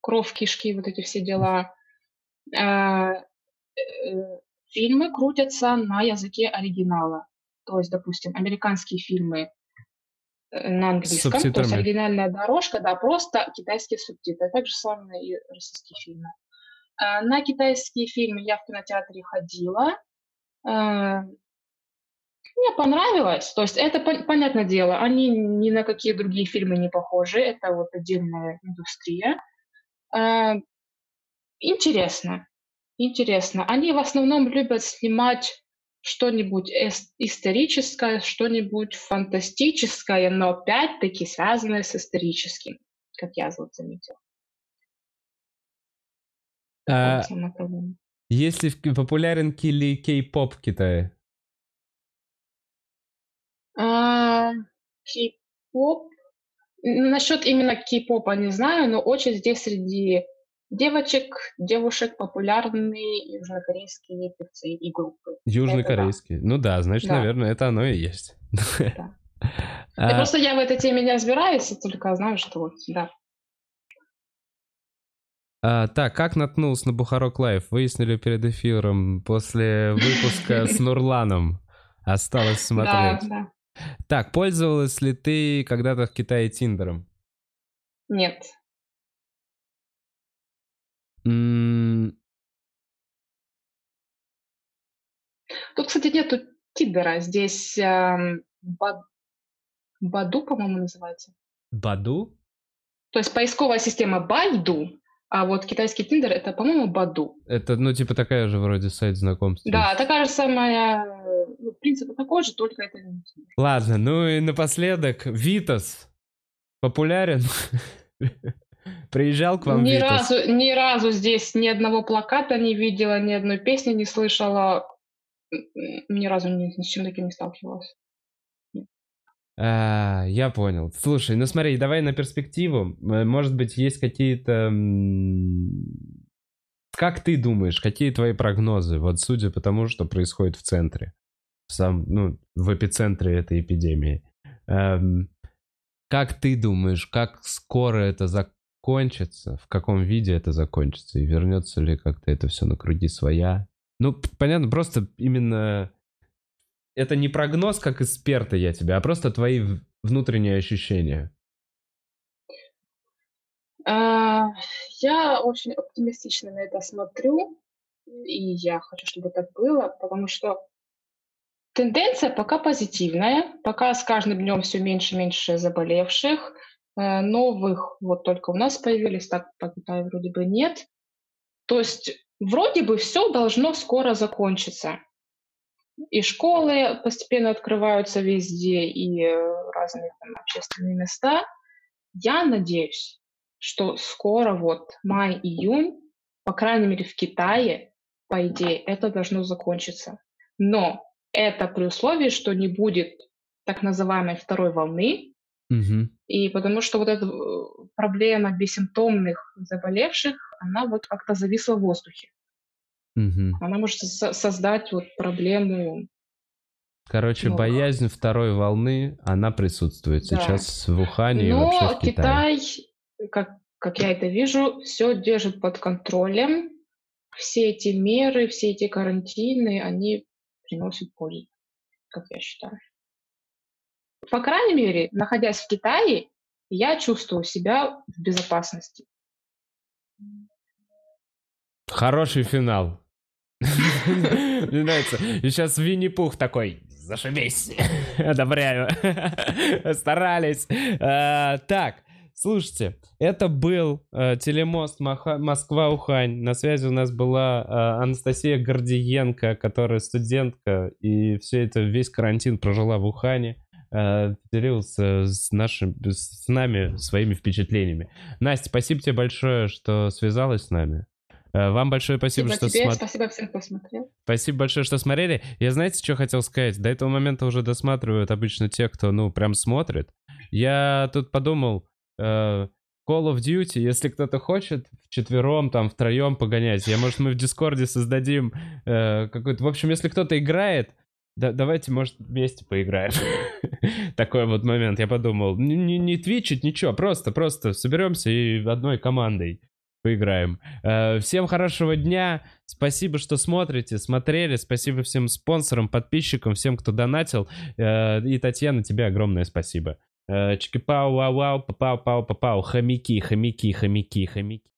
кровь, кишки, вот эти все дела. А, э, фильмы крутятся на языке оригинала. То есть, допустим, американские фильмы э, на английском, то есть оригинальная дорожка, да, просто китайские субтитры. Так же самое и российские фильмы. А, на китайские фильмы я в кинотеатре ходила. А, мне понравилось. То есть это, понятное дело, они ни на какие другие фильмы не похожи. Это вот отдельная индустрия. А, интересно. Интересно. Они в основном любят снимать что-нибудь историческое, что-нибудь фантастическое, но опять-таки связанное с историческим, как я вот заметил. А, если популярен ли кей-поп в Китае? А, кей-поп Насчет именно кей-попа не знаю, но очень здесь среди девочек, девушек популярные южнокорейские певцы и группы. Южнокорейские. Да. Ну да, значит, да. наверное, это оно и есть. Да. А... Просто я в этой теме не разбираюсь, только знаю, что вот, да. А, так, как наткнулся на Бухарог Лайв? Выяснили перед эфиром после выпуска с Нурланом. Осталось смотреть. Да, да. Так, пользовалась ли ты когда-то в Китае Тиндером? Нет. М- Тут, кстати, нету Тиндера. Здесь эм, Бад- Badoo, по-моему, называется. Баду? То есть поисковая система Байду, а вот китайский Тиндер это, по-моему, Баду. Это, ну, типа такая же вроде сайт знакомств. Да, такая же самая ну, принцип такой же, только это Ладно, ну и напоследок, Витас популярен? Приезжал к вам ни Витас? разу, ни разу здесь ни одного плаката не видела, ни одной песни не слышала. Ни разу ни, ни с чем таким не сталкивалась. А, я понял. Слушай, ну смотри, давай на перспективу. Может быть, есть какие-то... Как ты думаешь, какие твои прогнозы? Вот судя по тому, что происходит в центре сам, ну, в эпицентре этой эпидемии. Эм, как ты думаешь, как скоро это закончится? В каком виде это закончится? И вернется ли как-то это все на круги своя? Ну, понятно, просто именно... Это не прогноз как эксперта я тебя, а просто твои внутренние ощущения. А, я очень оптимистично на это смотрю, и я хочу, чтобы так было, потому что Тенденция пока позитивная, пока с каждым днем все меньше и меньше заболевших, э, новых вот только у нас появились, так по Китаю вроде бы нет. То есть вроде бы все должно скоро закончиться. И школы постепенно открываются везде, и э, разные там, общественные места. Я надеюсь, что скоро, вот май-июнь, по крайней мере в Китае, по идее, это должно закончиться. Но это при условии, что не будет так называемой второй волны, угу. и потому что вот эта э, проблема бессимптомных заболевших, она вот как-то зависла в воздухе. Угу. Она может со- создать вот проблему. Короче, ну, боязнь второй волны, она присутствует да. сейчас в Ухане Но и вообще в Китае. Китай, как, как я это вижу, все держит под контролем. Все эти меры, все эти карантины, они приносит пользу, как я считаю. По крайней мере, находясь в Китае, я чувствую себя в безопасности. Хороший финал. Мне нравится. И сейчас Винни-Пух такой. Зашибись. Одобряю. Старались. А, так, слушайте, это был э, телемост Москва-Ухань. На связи у нас была э, Анастасия Гордиенко, которая студентка, и все это, весь карантин прожила в Ухане. Э, делился с, нашим, с нами своими впечатлениями. Настя, спасибо тебе большое, что связалась с нами. Э, вам большое спасибо, спасибо что тебе, спасибо всем, кто смотрел. Спасибо большое, что смотрели. Я знаете, что хотел сказать? До этого момента уже досматривают обычно те, кто, ну, прям смотрит. Я тут подумал, э, Call of Duty, если кто-то хочет вчетвером, там, втроем погонять, я, может, мы в Дискорде создадим э, какой-то... В общем, если кто-то играет, да, давайте, может, вместе поиграем. Такой вот момент, я подумал. Не твичить, ничего, просто, просто соберемся и одной командой поиграем. Э, всем хорошего дня. Спасибо, что смотрите, смотрели. Спасибо всем спонсорам, подписчикам, всем, кто донатил. Э, и, Татьяна, тебе огромное спасибо. Э, Чики-пау, вау, вау, пау, пау, пау, пау. Хомяки, хомяки, хомяки, хомяки.